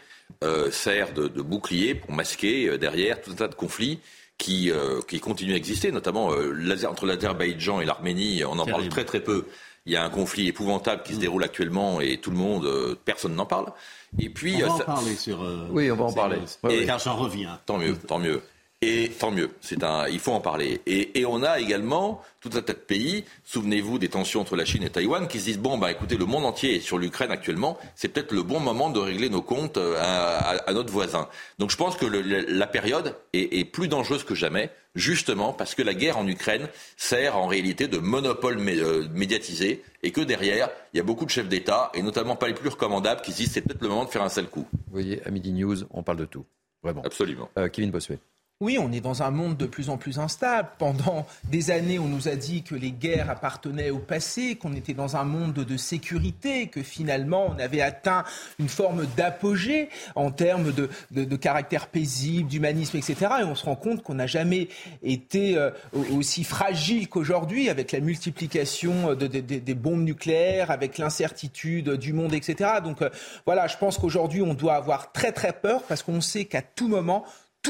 sert de, bouclier pour masquer derrière tout un tas de conflits qui, qui continuent à exister, notamment entre l'Azerbaïdjan et l'Arménie. On en parle très très peu. Il y a un conflit épouvantable qui se mm. déroule actuellement et tout le monde, personne n'en parle. Et puis, on va en parler sur. oui, on va en parler. car j'en reviens. Tant mieux, tant mieux. Et tant mieux, c'est un, il faut en parler. Et, on a également tout un tas de pays, souvenez-vous des tensions entre la Chine et Taïwan, qui se disent, bon, bah, écoutez, le monde entier est sur l'Ukraine actuellement, c'est peut-être le bon moment de régler nos comptes euh, à, notre voisin. Donc je pense que la période est, plus dangereuse que jamais, justement parce que la guerre en Ukraine sert en réalité de monopole euh, médiatisé, et que derrière, il y a beaucoup de chefs d'État, et notamment pas les plus recommandables, qui se disent, c'est peut-être le moment de faire un sale coup. Vous voyez, à Midi News, on parle de tout. Vraiment. Absolument. Euh, Kevin Bossuet. Oui, on est dans un monde de plus en plus instable. Pendant des années, on nous a dit que les guerres appartenaient au passé, qu'on était dans un monde de sécurité, que finalement on avait atteint une forme d'apogée en termes de, caractère paisible, d'humanisme, etc. Et on se rend compte qu'on n'a jamais été euh, aussi fragile qu'aujourd'hui avec la multiplication des bombes nucléaires, avec l'incertitude du monde, etc. Donc euh, voilà, je pense qu'aujourd'hui on doit avoir très très peur parce qu'on sait qu'à tout moment,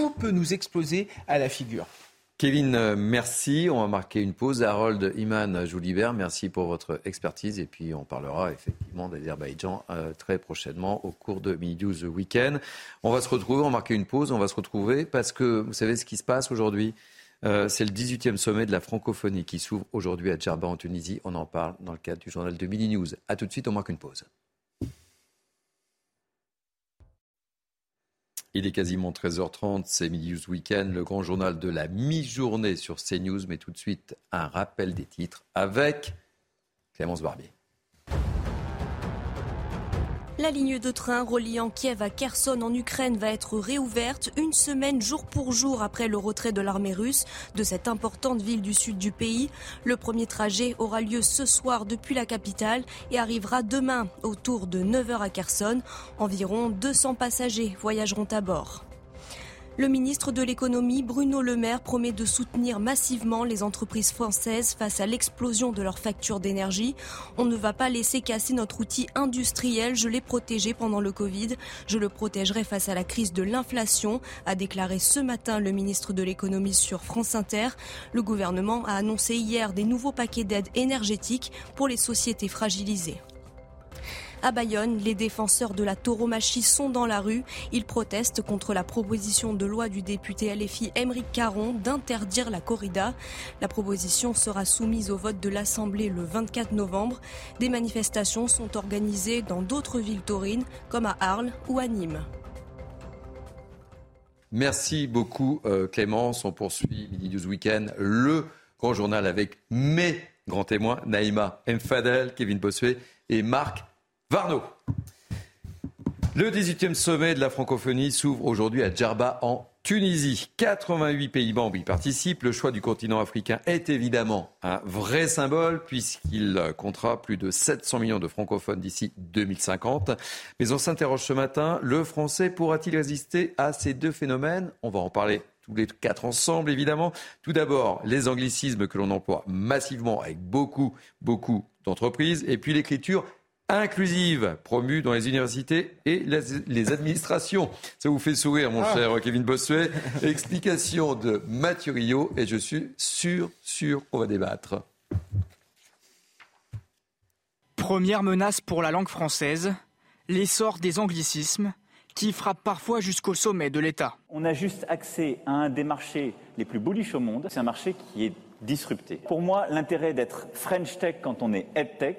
peut nous exploser à la figure. Kevin, euh, merci. On va marquer une pause. Harold Iman Joulibert, merci pour votre expertise. Et puis, on parlera effectivement d'Azerbaïdjan euh, très prochainement au cours de Mini News Weekend. On va se retrouver, on va marquer une pause. On va se retrouver parce que vous savez ce qui se passe aujourd'hui? Euh, C'est le 18e sommet de la francophonie qui s'ouvre aujourd'hui à Djerba en Tunisie. On en parle dans le cadre du journal de Mini News. A tout de suite, on marque une pause. Il est quasiment 13h30, c'est News Weekend, le grand journal de la mi-journée sur CNews. Mais tout de suite, un rappel des titres avec Clémence Barbier. La ligne de train reliant Kiev à Kherson en Ukraine va être réouverte une semaine jour pour jour après le retrait de l'armée russe de cette importante ville du sud du pays. Le premier trajet aura lieu ce soir depuis la capitale et arrivera demain autour de 9h à Kherson. Environ 200 passagers voyageront à bord. Le ministre de l'économie, Bruno Le Maire, promet de soutenir massivement les entreprises françaises face à l'explosion de leurs factures d'énergie. On ne va pas laisser casser notre outil industriel. Je l'ai protégé pendant le Covid. Je le protégerai face à la crise de l'inflation, a déclaré ce matin le ministre de l'économie sur France Inter. Le gouvernement a annoncé hier des nouveaux paquets d'aide énergétique pour les sociétés fragilisées. À Bayonne, les défenseurs de la tauromachie sont dans la rue. Ils protestent contre la proposition de loi du député LFI Émeric Caron d'interdire la corrida. La proposition sera soumise au vote de l'Assemblée le 24 novembre. Des manifestations sont organisées dans d'autres villes taurines comme à Arles ou à Nîmes. Merci beaucoup euh, Clémence. On poursuit Midi News Weekend, le grand journal avec mes grands témoins, Naïma Mfadel, Kevin Bossuet et Marc Varno. Le 18e sommet de la francophonie s'ouvre aujourd'hui à Djerba en Tunisie, 88 pays membres y participent. Le choix du continent africain est évidemment un vrai symbole puisqu'il comptera plus de 700 millions de francophones d'ici 2050. Mais on s'interroge ce matin, le français pourra-t-il résister à ces deux phénomènes? On va en parler tous les quatre ensemble, évidemment. Tout d'abord, les anglicismes que l'on emploie massivement avec beaucoup, beaucoup d'entreprises. Et puis l'écriture inclusive promue dans les universités et les administrations. Ça vous fait sourire, mon ah. cher Kevin Bossuet. Explication de Mathieu Rio et je suis sûr, sûr qu'on va débattre. Première menace pour la langue française, l'essor des anglicismes qui frappent parfois jusqu'au sommet de l'État. On a juste accès à un des marchés les plus bullish au monde. C'est un marché qui est disrupté. Pour moi, l'intérêt d'être French Tech quand on est Ed Tech,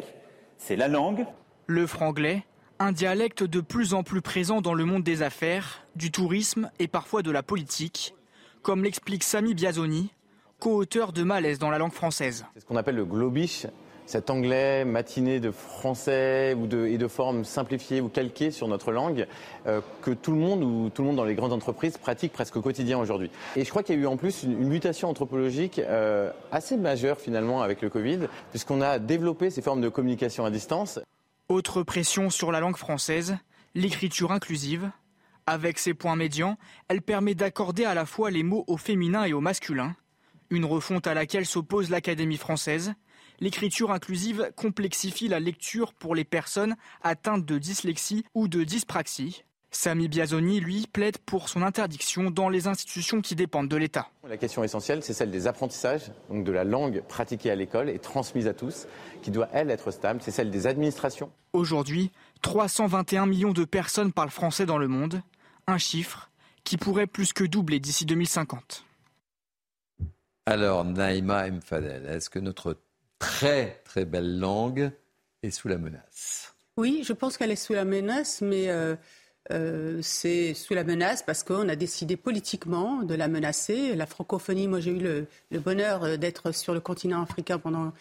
c'est la langue. Le franglais, un dialecte de plus en plus présent dans le monde des affaires, du tourisme et parfois de la politique, comme l'explique Sami Biazoni, co-auteur de Malaise dans la langue française. C'est ce qu'on appelle le globish, cet anglais matiné de français ou de, et de formes simplifiées ou calquées sur notre langue euh, que tout le monde ou tout le monde dans les grandes entreprises pratique presque au quotidien aujourd'hui. Et je crois qu'il y a eu en plus une, mutation anthropologique euh, assez majeure finalement avec le Covid, puisqu'on a développé ces formes de communication à distance. Autre pression sur la langue française, l'écriture inclusive. Avec ses points médians, elle permet d'accorder à la fois les mots au féminin et au masculin. Une refonte à laquelle s'oppose l'Académie française. L'écriture inclusive complexifie la lecture pour les personnes atteintes de dyslexie ou de dyspraxie. Sami Biazoni, lui, plaide pour son interdiction dans les institutions qui dépendent de l'État. La question essentielle, c'est celle des apprentissages, donc de la langue pratiquée à l'école et transmise à tous, qui doit, elle, être stable. C'est celle des administrations. Aujourd'hui, 321 millions de personnes parlent français dans le monde, un chiffre qui pourrait plus que doubler d'ici 2050. Alors, Naïma Mfadel, est-ce que notre très très belle langue est sous la menace Oui, je pense qu'elle est sous la menace, mais euh, euh, c'est sous la menace parce qu'on a décidé politiquement de la menacer. La francophonie, moi j'ai eu le, bonheur euh, d'être sur le continent africain pendant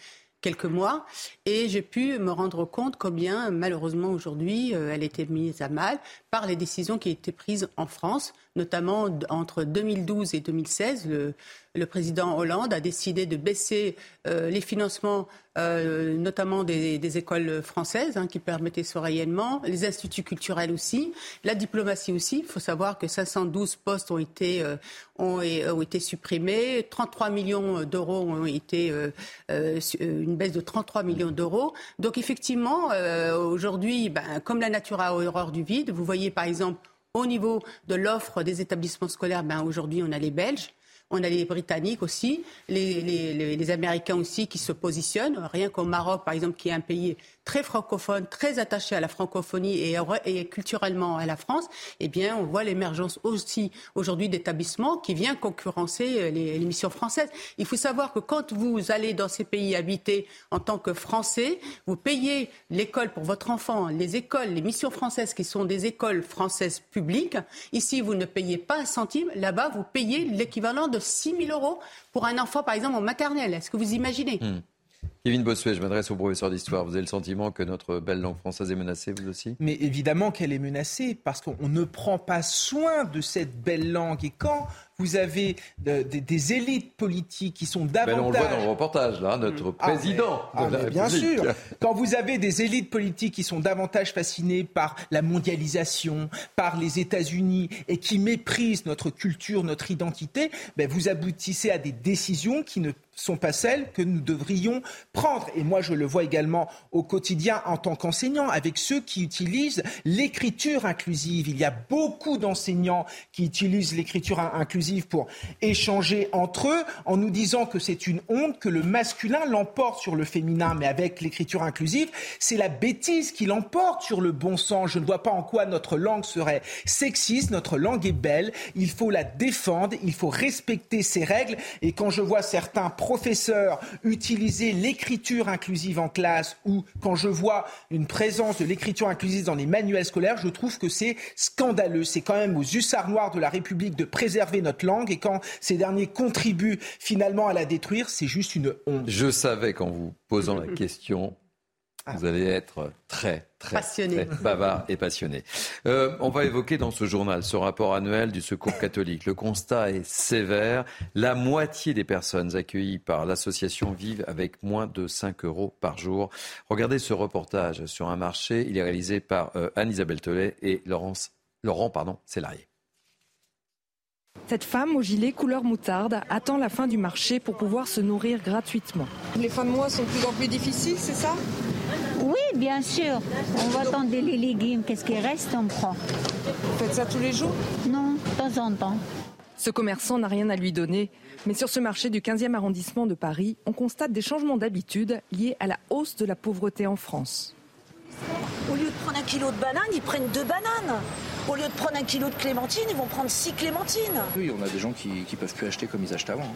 quelques mois et j'ai pu me rendre compte combien malheureusement aujourd'hui euh, elle était mise à mal par les décisions qui étaient prises en France, notamment entre 2012 et 2016. Le, président Hollande a décidé de baisser euh, les financements, euh, notamment des, écoles françaises, hein, qui permettaient ce rayonnement, les instituts culturels aussi, la diplomatie aussi. Il faut savoir que 512 postes ont été, ont, ont, été supprimés, 33 millions d'euros ont été, une baisse de 33 millions d'euros. Donc effectivement, aujourd'hui, ben, comme la nature a horreur du vide, vous voyez par exemple au niveau de l'offre des établissements scolaires, ben, aujourd'hui on a les Belges, on a les Britanniques aussi, les, Américains aussi qui se positionnent. Rien qu'au Maroc, par exemple, qui est un pays très francophone, très attaché à la francophonie et, culturellement à la France, eh bien, on voit l'émergence aussi aujourd'hui d'établissements qui viennent concurrencer euh, les, missions françaises. Il faut savoir que quand vous allez dans ces pays habités en tant que Français, vous payez l'école pour votre enfant, les écoles, les missions françaises qui sont des écoles françaises publiques. Ici, vous ne payez pas un centime. Là-bas, vous payez l'équivalent de 6 000 euros pour un enfant, par exemple, en maternelle. Est-ce que vous imaginez? Hmm. Kevin Bossuet, je m'adresse au professeur d'histoire. Vous avez le sentiment que notre belle langue française est menacée, vous aussi? Mais évidemment qu'elle est menacée, parce qu'on ne prend pas soin de cette belle langue. Et quand vous avez des élites politiques qui sont davantage... Ben on le voit dans le reportage, là, notre ah, président ah, Bien sûr. Quand vous avez des élites politiques qui sont davantage fascinées par la mondialisation, par les États-Unis, et qui méprisent notre culture, notre identité, ben vous aboutissez à des décisions qui ne sont pas celles que nous devrions prendre. Et moi, je le vois également au quotidien en tant qu'enseignant, avec ceux qui utilisent l'écriture inclusive. Il y a beaucoup d'enseignants qui utilisent l'écriture inclusive pour échanger entre eux en nous disant que c'est une honte que le masculin l'emporte sur le féminin. Mais avec l'écriture inclusive, c'est la bêtise qui l'emporte sur le bon sens. Je ne vois pas en quoi notre langue serait sexiste. Notre langue est belle. Il faut la défendre. Il faut respecter ses règles. Et quand je vois certains professeurs utiliser l'écriture inclusive en classe ou quand je vois une présence de l'écriture inclusive dans les manuels scolaires, je trouve que c'est scandaleux. C'est quand même aux hussards noirs de la République de préserver notre langue et quand ces derniers contribuent finalement à la détruire, c'est juste une honte. Je savais qu'en vous posant la question, Vous allez être très, très, Passionné. très bavard et passionné. Euh, on va évoquer dans ce journal ce rapport annuel du Secours catholique. Le constat est sévère. La moitié des personnes accueillies par l'association vivent avec moins de 5 euros par jour. Regardez ce reportage sur un marché. Il est réalisé par euh, Anne-Isabelle Tollet et Laurence, Laurent pardon, Célarier. Cette femme au gilet couleur moutarde attend la fin du marché pour pouvoir se nourrir gratuitement. Les fins de mois sont de plus en plus difficiles, c'est ça? Bien sûr. On va attendre les légumes. Qu'est-ce qui reste, on prend. Vous faites ça tous les jours Non, de temps en temps. Ce commerçant n'a rien à lui donner, mais sur ce marché du 15e arrondissement de Paris, on constate des changements d'habitude liés à la hausse de la pauvreté en France. Au lieu de prendre un kilo de banane, ils prennent deux bananes. Au lieu de prendre un kilo de clémentine, ils vont prendre six clémentines. Oui, on a des gens qui ne peuvent plus acheter comme ils achetaient avant.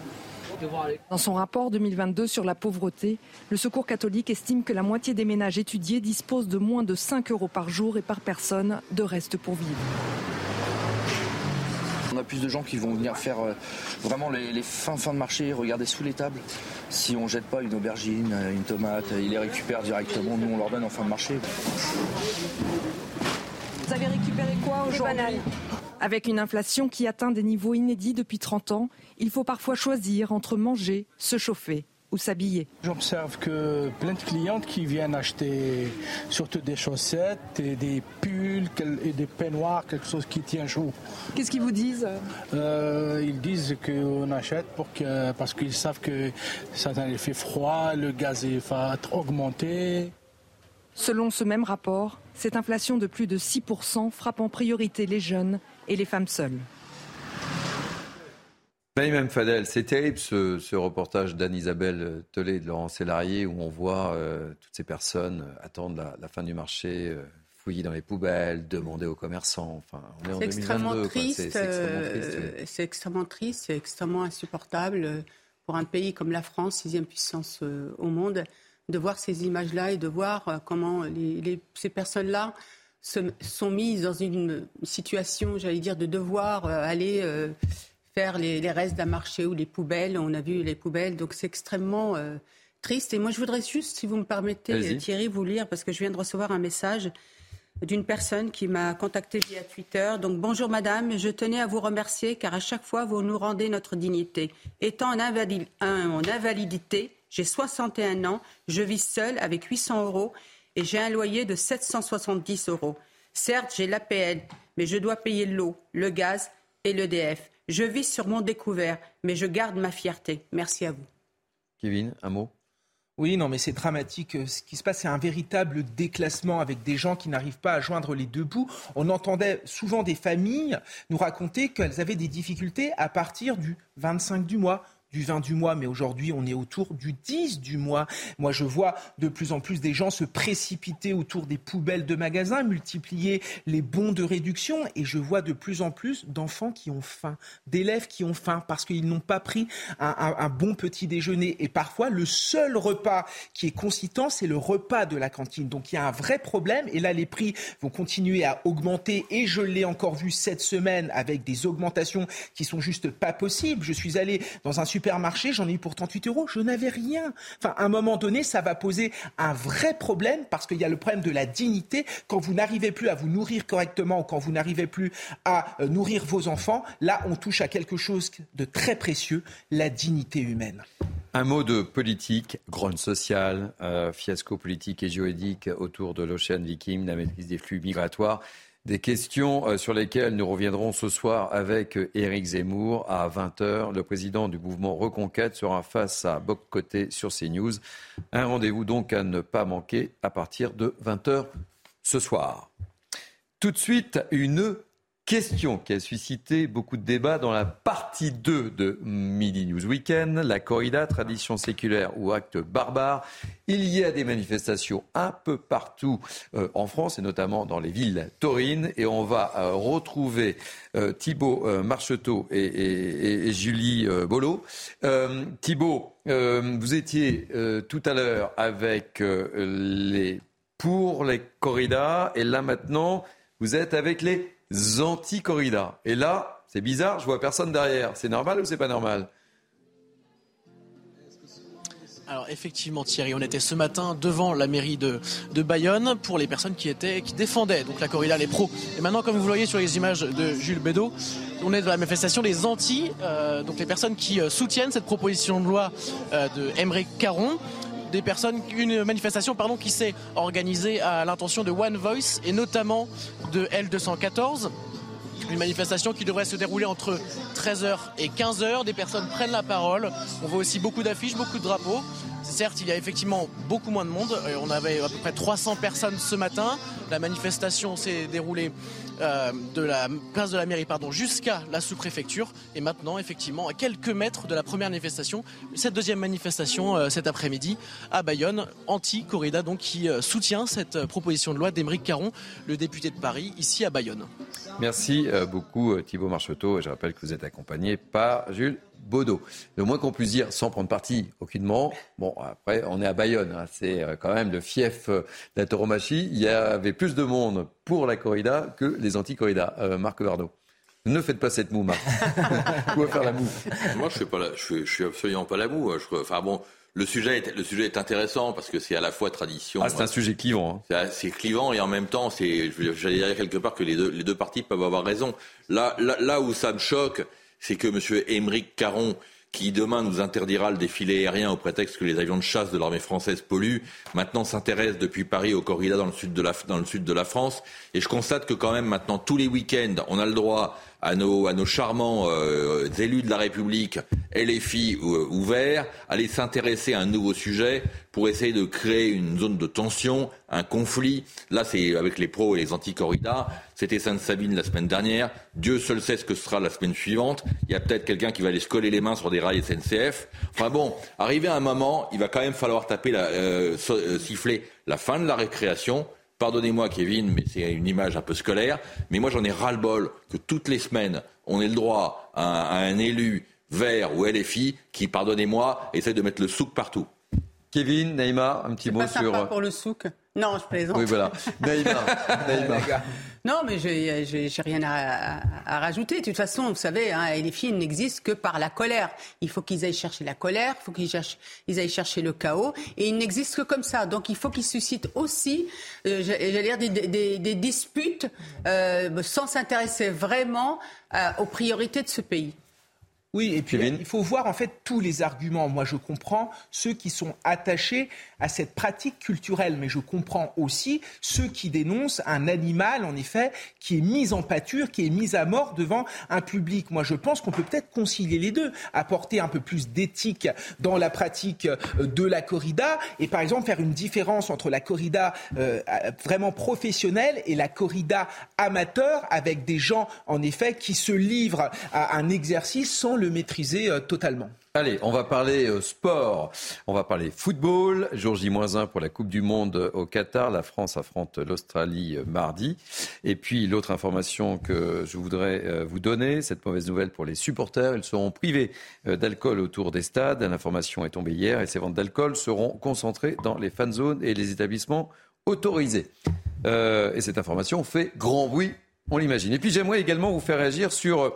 Dans son rapport 2022 sur la pauvreté, le Secours catholique estime que la moitié des ménages étudiés disposent de moins de 5 euros par jour et par personne de reste pour vivre. On a plus de gens qui vont venir faire euh, vraiment les, les fins fins de marché, regarder sous les tables. Si on jette pas une aubergine, euh, une tomate, euh, ils les récupèrent directement. Nous, on leur donne en fin de marché. Vous avez récupéré quoi aujourd'hui? Avec une inflation qui atteint des niveaux inédits depuis 30 ans, il faut parfois choisir entre manger, se chauffer ou s'habiller. J'observe que plein de clientes qui viennent acheter surtout des chaussettes et des pulls et des peignoirs, quelque chose qui tient chaud. Qu'est-ce qu'ils vous disent? Euh, Ils disent qu'on achète pour que, parce qu'ils savent que ça il fait froid, le gaz va augmenter. Selon ce même rapport, cette inflation de plus de 6% frappe en priorité les jeunes et les femmes seules. Naïm Fadel, c'est terrible ce, ce reportage d'Anne-Isabelle Tollet et de Laurent Sélarié où on voit euh, toutes ces personnes euh, attendre la, la fin du marché, euh, fouiller dans les poubelles, demander aux commerçants. Enfin, on est en C'est 2022. extrêmement quoi. triste. C'est- c'est extrêmement triste, oui. euh, C'est extrêmement triste, c'est extrêmement insupportable pour un pays comme la France, sixième puissance au monde, de voir ces images-là et de voir comment les- les- ces personnes-là se, sont mises dans une situation, j'allais dire, de devoir aller faire les, les restes d'un marché ou les poubelles. On a vu les poubelles, donc c'est extrêmement euh, triste. Et moi, je voudrais juste, si vous me permettez, Thierry, vous lire, parce que je viens de recevoir un message d'une personne qui m'a contacté via Twitter. Donc bonjour madame, je tenais à vous remercier car à chaque fois vous nous rendez notre dignité. Étant en, invali- un- en invalidité, j'ai 61 ans, je vis seule avec 800 euros et j'ai un loyer de 770 euros. Certes, j'ai l'APL, mais je dois payer l'eau, le gaz et l'EDF. Je vis sur mon découvert, mais je garde ma fierté. Merci à vous. Kevin, un mot? Oui, non, mais c'est dramatique. Ce qui se passe, c'est un véritable déclassement avec des gens qui n'arrivent pas à joindre les deux bouts. On entendait souvent des familles nous raconter qu'elles avaient des difficultés à partir du 25 du mois du 20 du mois, mais aujourd'hui on est autour du 10 du mois. Moi je vois de plus en plus des gens se précipiter autour des poubelles de magasins, multiplier les bons de réduction et je vois de plus en plus d'enfants qui ont faim, d'élèves qui ont faim parce qu'ils n'ont pas pris un, bon petit déjeuner et parfois le seul repas qui est consistant c'est le repas de la cantine. Donc il y a un vrai problème et là les prix vont continuer à augmenter et je l'ai encore vu cette semaine avec des augmentations qui sont juste pas possibles. Je suis allé dans un supermarché, j'en ai eu pour 38 euros, je n'avais rien. Enfin, à un moment donné, ça va poser un vrai problème parce qu'il y a le problème de la dignité. Quand vous n'arrivez plus à vous nourrir correctement ou quand vous n'arrivez plus à euh, nourrir vos enfants, là, on touche à quelque chose de très précieux, la dignité humaine. Un mot de politique, grogne sociale, euh, fiasco politique et juridique autour de l'Ocean Viking, la maîtrise des flux migratoires. Des questions euh, sur lesquelles nous reviendrons ce soir avec euh, Éric Zemmour à 20h. Le président du mouvement Reconquête sera face à Boc Côté sur CNews. Un rendez-vous donc à ne pas manquer à partir de 20h ce soir. Tout de suite, une question qui a suscité beaucoup de débats dans la partie 2 de Midi News Weekend. La corrida, tradition séculaire ou acte barbare. Il y a des manifestations un peu partout euh, en France et notamment dans les villes taurines. Et on va euh, retrouver euh, Thibaut Marcheteau et, et- Julie Bolo. Thibaut, vous étiez tout à l'heure avec les pour les corridas et là maintenant vous êtes avec les anti-corridas. Et là, c'est bizarre, je vois personne derrière. C'est normal ou c'est pas normal? Alors effectivement Thierry, on était ce matin devant la mairie de, Bayonne pour les personnes qui étaient qui défendaient donc la corrida, les pros. Et maintenant comme vous le voyez sur les images de Jules Bédot, on est dans la manifestation des anti, euh, donc les personnes qui euh, soutiennent cette proposition de loi euh, de Caron des personnes, une manifestation pardon, qui s'est organisée à l'intention de One Voice et notamment de L214. Une manifestation qui devrait se dérouler entre 13h et 15h. Des personnes prennent la parole. On voit aussi beaucoup d'affiches, beaucoup de drapeaux. Certes, il y a effectivement beaucoup moins de monde. On avait à peu près 300 personnes ce matin. La manifestation s'est déroulée euh, de la place de la mairie pardon, jusqu'à la sous-préfecture. Et maintenant, effectivement, à quelques mètres de la première manifestation, cette deuxième manifestation euh, cet après-midi à Bayonne, anti-corrida, donc qui euh, soutient cette proposition de loi d'Émeric Caron, le député de Paris, ici à Bayonne. Merci beaucoup Thibault Marcheteau. Je rappelle que vous êtes accompagné par Jules Baudot. Le moins qu'on puisse dire, sans prendre parti aucunement, bon, après, on est à Bayonne, hein. c'est euh, quand même le fief euh, de la tauromachie. Il y avait plus de monde pour la corrida que les anti-corrida. Euh, Marc Vardo. Ne faites pas cette moue, Marc. [LAUGHS] Où faire la moue Moi, je suis, suis, absolument pas la moue. Hein. enfin bon, le sujet, est, le sujet est intéressant parce que c'est à la fois tradition. Ah, c'est un sujet clivant. Hein. C'est clivant et en même temps, c'est, j'allais dire quelque part que les deux, les deux parties peuvent avoir raison. Là, là, là où ça me choque, c'est que M. Émeric Caron, qui demain nous interdira le défilé aérien au prétexte que les avions de chasse de l'armée française polluent, maintenant s'intéresse depuis Paris au corrida dans le sud de la, dans le sud de la France. Et je constate que quand même maintenant tous les week-ends, on a le droit à nos, à nos charmants euh, élus de la République, LFI euh, ouverts, aller s'intéresser à un nouveau sujet pour essayer de créer une zone de tension, un conflit. Là, c'est avec les pros et les anti-corridas. C'était Sainte-Sabine la semaine dernière. Dieu seul sait ce que sera la semaine suivante. Il y a peut-être quelqu'un qui va aller se coller les mains sur des rails SNCF. Enfin bon, arrivé à un moment, il va quand même falloir taper la, euh, euh siffler la fin de la récréation Pardonnez-moi, Kevin, mais c'est une image un peu scolaire. Mais moi, j'en ai ras-le-bol que toutes les semaines, on ait le droit à, un élu vert ou LFI qui, pardonnez-moi, essaie de mettre le souk partout. Kevin, Neymar, un petit mot pas sur. Sympa pour le souk. Non, je plaisante. Oui, voilà. [LAUGHS] Neymar. Non, mais j'ai rien à, rajouter. De toute façon, vous savez, hein, les filles n'existent que par la colère. Il faut qu'ils aillent chercher la colère, il faut qu'ils ils aillent chercher le chaos, et ils n'existent que comme ça. Donc il faut qu'ils suscitent aussi, euh, j'allais dire, des, disputes euh, sans s'intéresser vraiment euh, aux priorités de ce pays. Oui, et puis il faut voir en fait tous les arguments. Moi, je comprends ceux qui sont attachés à cette pratique culturelle, mais je comprends aussi ceux qui dénoncent un animal, en effet, qui est mis en pâture, qui est mis à mort devant un public. Moi, je pense qu'on peut peut-être concilier les deux, apporter un peu plus d'éthique dans la pratique euh, de la corrida, et par exemple faire une différence entre la corrida euh, vraiment professionnelle et la corrida amateur, avec des gens, en effet, qui se livrent à un exercice sans le maîtriser euh, totalement. Allez, on va parler euh, sport, on va parler football. Jour J-1 pour la Coupe du Monde au Qatar. La France affronte l'Australie euh, mardi. Et puis l'autre information que je voudrais vous donner, cette mauvaise nouvelle pour les supporters, ils seront privés d'alcool autour des stades. L'information est tombée hier et ces ventes d'alcool seront concentrées dans les fan zones et les établissements autorisés. et cette information fait grand bruit, on l'imagine. Et puis j'aimerais également vous faire réagir sur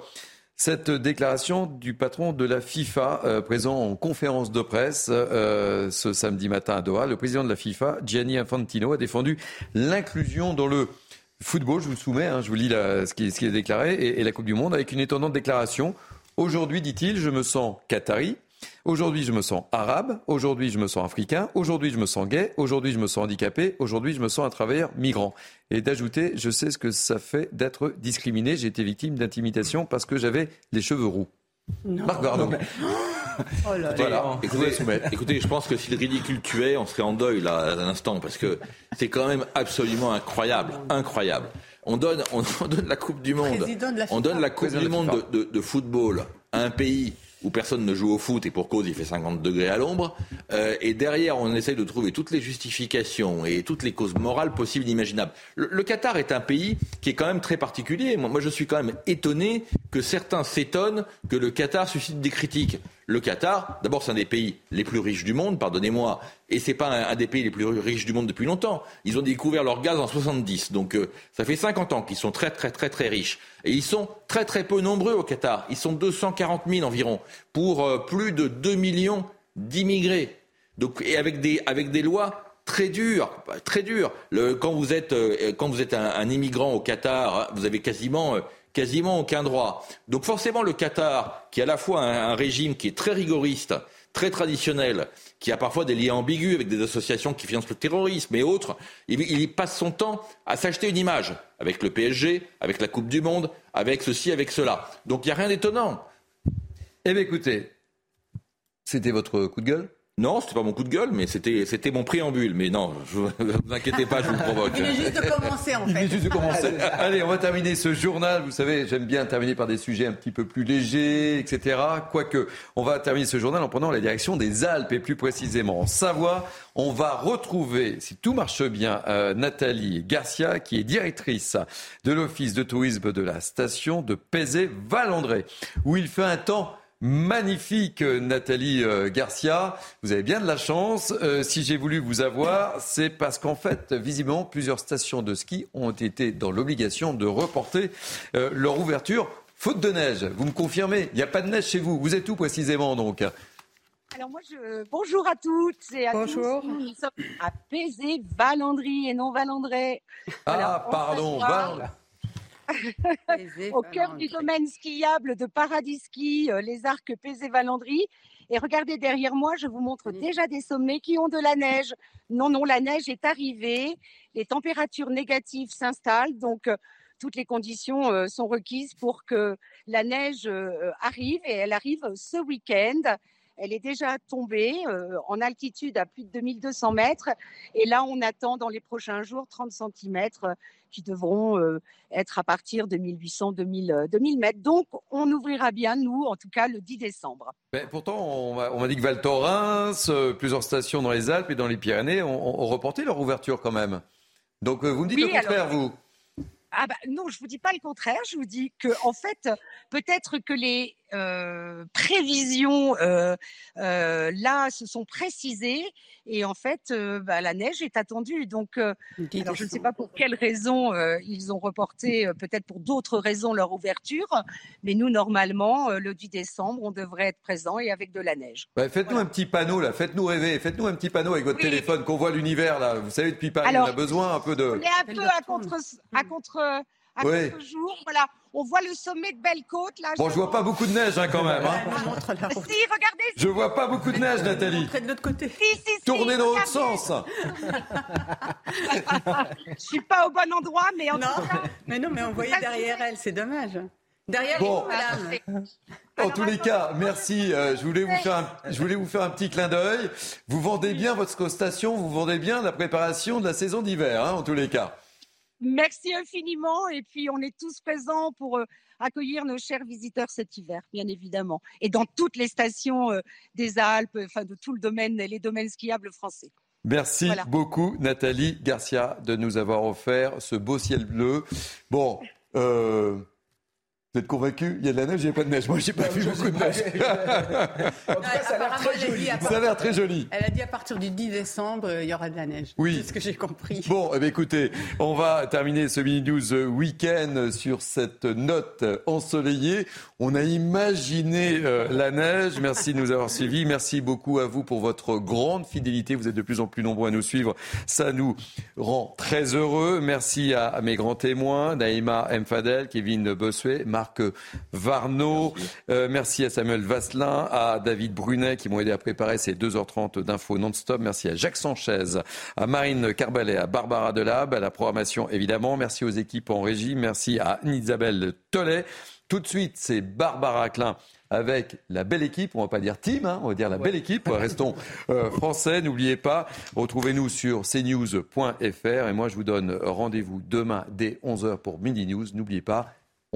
cette déclaration du patron de la FIFA, euh, présent en conférence de presse euh, ce samedi matin à Doha, le président de la FIFA, Gianni Infantino, a défendu l'inclusion dans le football. Je vous soumets, hein, je vous lis ce, qui, est déclaré, et, et la Coupe du Monde avec une étonnante déclaration. Aujourd'hui, dit-il, je me sens qatari, Aujourd'hui, je me sens arabe. Aujourd'hui, je me sens africain. Aujourd'hui, je me sens gay. Aujourd'hui, je me sens handicapé. Aujourd'hui, je me sens un travailleur migrant. Et d'ajouter, je sais ce que ça fait d'être discriminé. J'ai été victime d'intimidation parce que j'avais les cheveux roux. Marc Gardon. Oh écoutez, je pense que si le ridicule tuait, on serait en deuil là à instant parce que c'est quand même absolument incroyable, incroyable. On donne, on, donne la Coupe du Monde, on donne la Coupe du Monde de football à un pays où personne ne joue au foot et pour cause il fait 50 degrés à l'ombre. Euh, et derrière, on essaye de trouver toutes les justifications et toutes les causes morales possibles et imaginables. Le, Qatar est un pays qui est quand même très particulier. Moi, moi je suis quand même étonné que certains s'étonnent que le Qatar suscite des critiques. Le Qatar, d'abord, c'est un des pays les plus riches du monde, pardonnez-moi, et c'est pas un, des pays les plus riches du monde depuis longtemps. Ils ont découvert leur gaz en 70, donc euh, ça fait 50 ans qu'ils sont très très très très riches. Et ils sont très très peu nombreux au Qatar. Ils sont 240 000 environ pour euh, plus de 2 millions d'immigrés. Donc, et avec des, avec des lois très dures, très dures. Quand vous êtes, euh, quand vous êtes un, immigrant au Qatar, vous avez quasiment, quasiment aucun droit. Donc forcément, le Qatar, qui a à la fois un, un régime qui est très rigoriste, très traditionnel, qui a parfois des liens ambigus avec des associations qui financent le terrorisme et autres, il, il passe son temps à s'acheter une image avec le PSG, avec la Coupe du Monde, avec ceci, avec cela. Donc il n'y a rien d'étonnant. Eh bien écoutez, c'était votre coup de gueule non, c'était pas mon coup de gueule, mais c'était c'était mon préambule. Mais non, [LAUGHS] je, ne vous inquiétez pas, je vous provoque. Il est juste de commencer en fait. Il est juste de commencer. [LAUGHS] Allez, on va terminer ce journal. Vous savez, j'aime bien terminer par des sujets un petit peu plus légers, etc. Quoique, on va terminer ce journal en prenant la direction des Alpes et plus précisément en Savoie. On va retrouver, si tout marche bien, euh, Nathalie Garcia, qui est directrice de l'office de tourisme de la station de Pézé-Valandré, où il fait un temps magnifique, Nathalie euh, Garcia. Vous avez bien de la chance. Euh, si j'ai voulu vous avoir, c'est parce qu'en fait, visiblement, plusieurs stations de ski ont été dans l'obligation de reporter euh, leur ouverture faute de neige. Vous me confirmez Il n'y a pas de neige chez vous. Vous êtes où précisément donc? Alors moi, je... bonjour à toutes et à bonjour. tous. Nous sommes à Pézé, Valandry et non Valandré. Ah, pardon, Val... [LAUGHS] au cœur du domaine skiable de Paradis Ski, euh, les arcs Pézé-Valandry. Et regardez derrière moi, je vous montre déjà des sommets qui ont de la neige. Non, non, la neige est arrivée. Les températures négatives s'installent. Donc, euh, toutes les conditions euh, sont requises pour que la neige arrive. Et elle arrive ce week-end. Elle est déjà tombée en altitude à plus de 2200 mètres. Et là, on attend dans les prochains jours 30 cm qui devront être à partir de 1800, 2000, 2000 mètres. Donc, on ouvrira bien, nous, en tout cas, le 10 décembre. Mais pourtant, on m'a dit que Val Thorens, plusieurs stations dans les Alpes et dans les Pyrénées ont, ont reporté leur ouverture quand même. Donc, vous me dites le contraire, vous ah bah, non, je vous dis pas le contraire. Je vous dis que en fait, peut-être que les euh, prévisions euh, euh, là se sont précisées et en fait, bah, la neige est attendue. Donc, alors je ne sais pas pour quelles raisons ils ont reporté, peut-être pour d'autres raisons leur ouverture, mais nous normalement, le 10 décembre, on devrait être présent et avec de la neige. Bah, faites-nous un petit panneau là, faites-nous rêver, faites-nous un petit panneau avec votre téléphone qu'on voit l'univers là. Vous savez depuis Paris, on a besoin un peu de. On est un peu à contre, à contre à oui. jour. Voilà, on voit le sommet de Belle-Côte. Là, bon, je vois pas beaucoup de neige hein, quand même. Hein. si, regardez. Je vois pas beaucoup de neige, Nathalie. de l'autre côté. Si, si, Tournez dans l'autre sens. [LAUGHS] je suis pas au bon endroit, mais en non. tout cas. [LAUGHS] Mais non, mais on voyait derrière elle, c'est dommage. Derrière bon. madame. En tous les cas, merci. Euh, je, voulais vous faire un, je voulais vous faire un petit clin d'œil. Vous vendez bien votre station, vous vendez bien la préparation de la saison d'hiver, hein, en tous les cas. Merci infiniment. Et puis, on est tous présents pour euh, accueillir nos chers visiteurs cet hiver, bien évidemment. Et dans toutes les stations euh, des Alpes, enfin, de tout le domaine, les domaines skiables français. Merci voilà. beaucoup, Nathalie Garcia, de nous avoir offert ce beau ciel bleu. Bon, euh, vous êtes convaincu? Il y a de la neige, il n'y a pas de neige. Moi, j'ai pas vu beaucoup de neige. [LAUGHS] en tout cas, ça a l'air très joli. Ça a l'air très joli. Elle a dit à partir du 10 décembre, il y aura de la neige. Oui. C'est ce que j'ai compris. Bon, eh bien, écoutez, on va terminer ce mini news week-end sur cette note ensoleillée. On a imaginé euh, la neige. Merci de nous avoir suivis. Merci beaucoup à vous pour votre grande fidélité. Vous êtes de plus en plus nombreux à nous suivre. Ça nous rend très heureux. Merci à, à mes grands témoins, Naïma Mfadel, Kevin Bossuet, Marc Varno. Merci. Euh, merci à Samuel Vasselin, à David Brunet qui m'ont aidé à préparer ces 2h30 d'infos non-stop. Merci à Jacques Sanchez, à Marine Carbalet, à Barbara Delab, à la programmation évidemment. Merci aux équipes en régie. Merci à Isabelle Tollet. Tout de suite, c'est Barbara Klein avec la belle équipe, on va pas dire team, hein, on va dire la ouais. belle équipe, [LAUGHS] restons euh, français, n'oubliez pas, retrouvez-nous sur cnews.fr et moi je vous donne rendez-vous demain dès 11h pour Midi News, n'oubliez pas,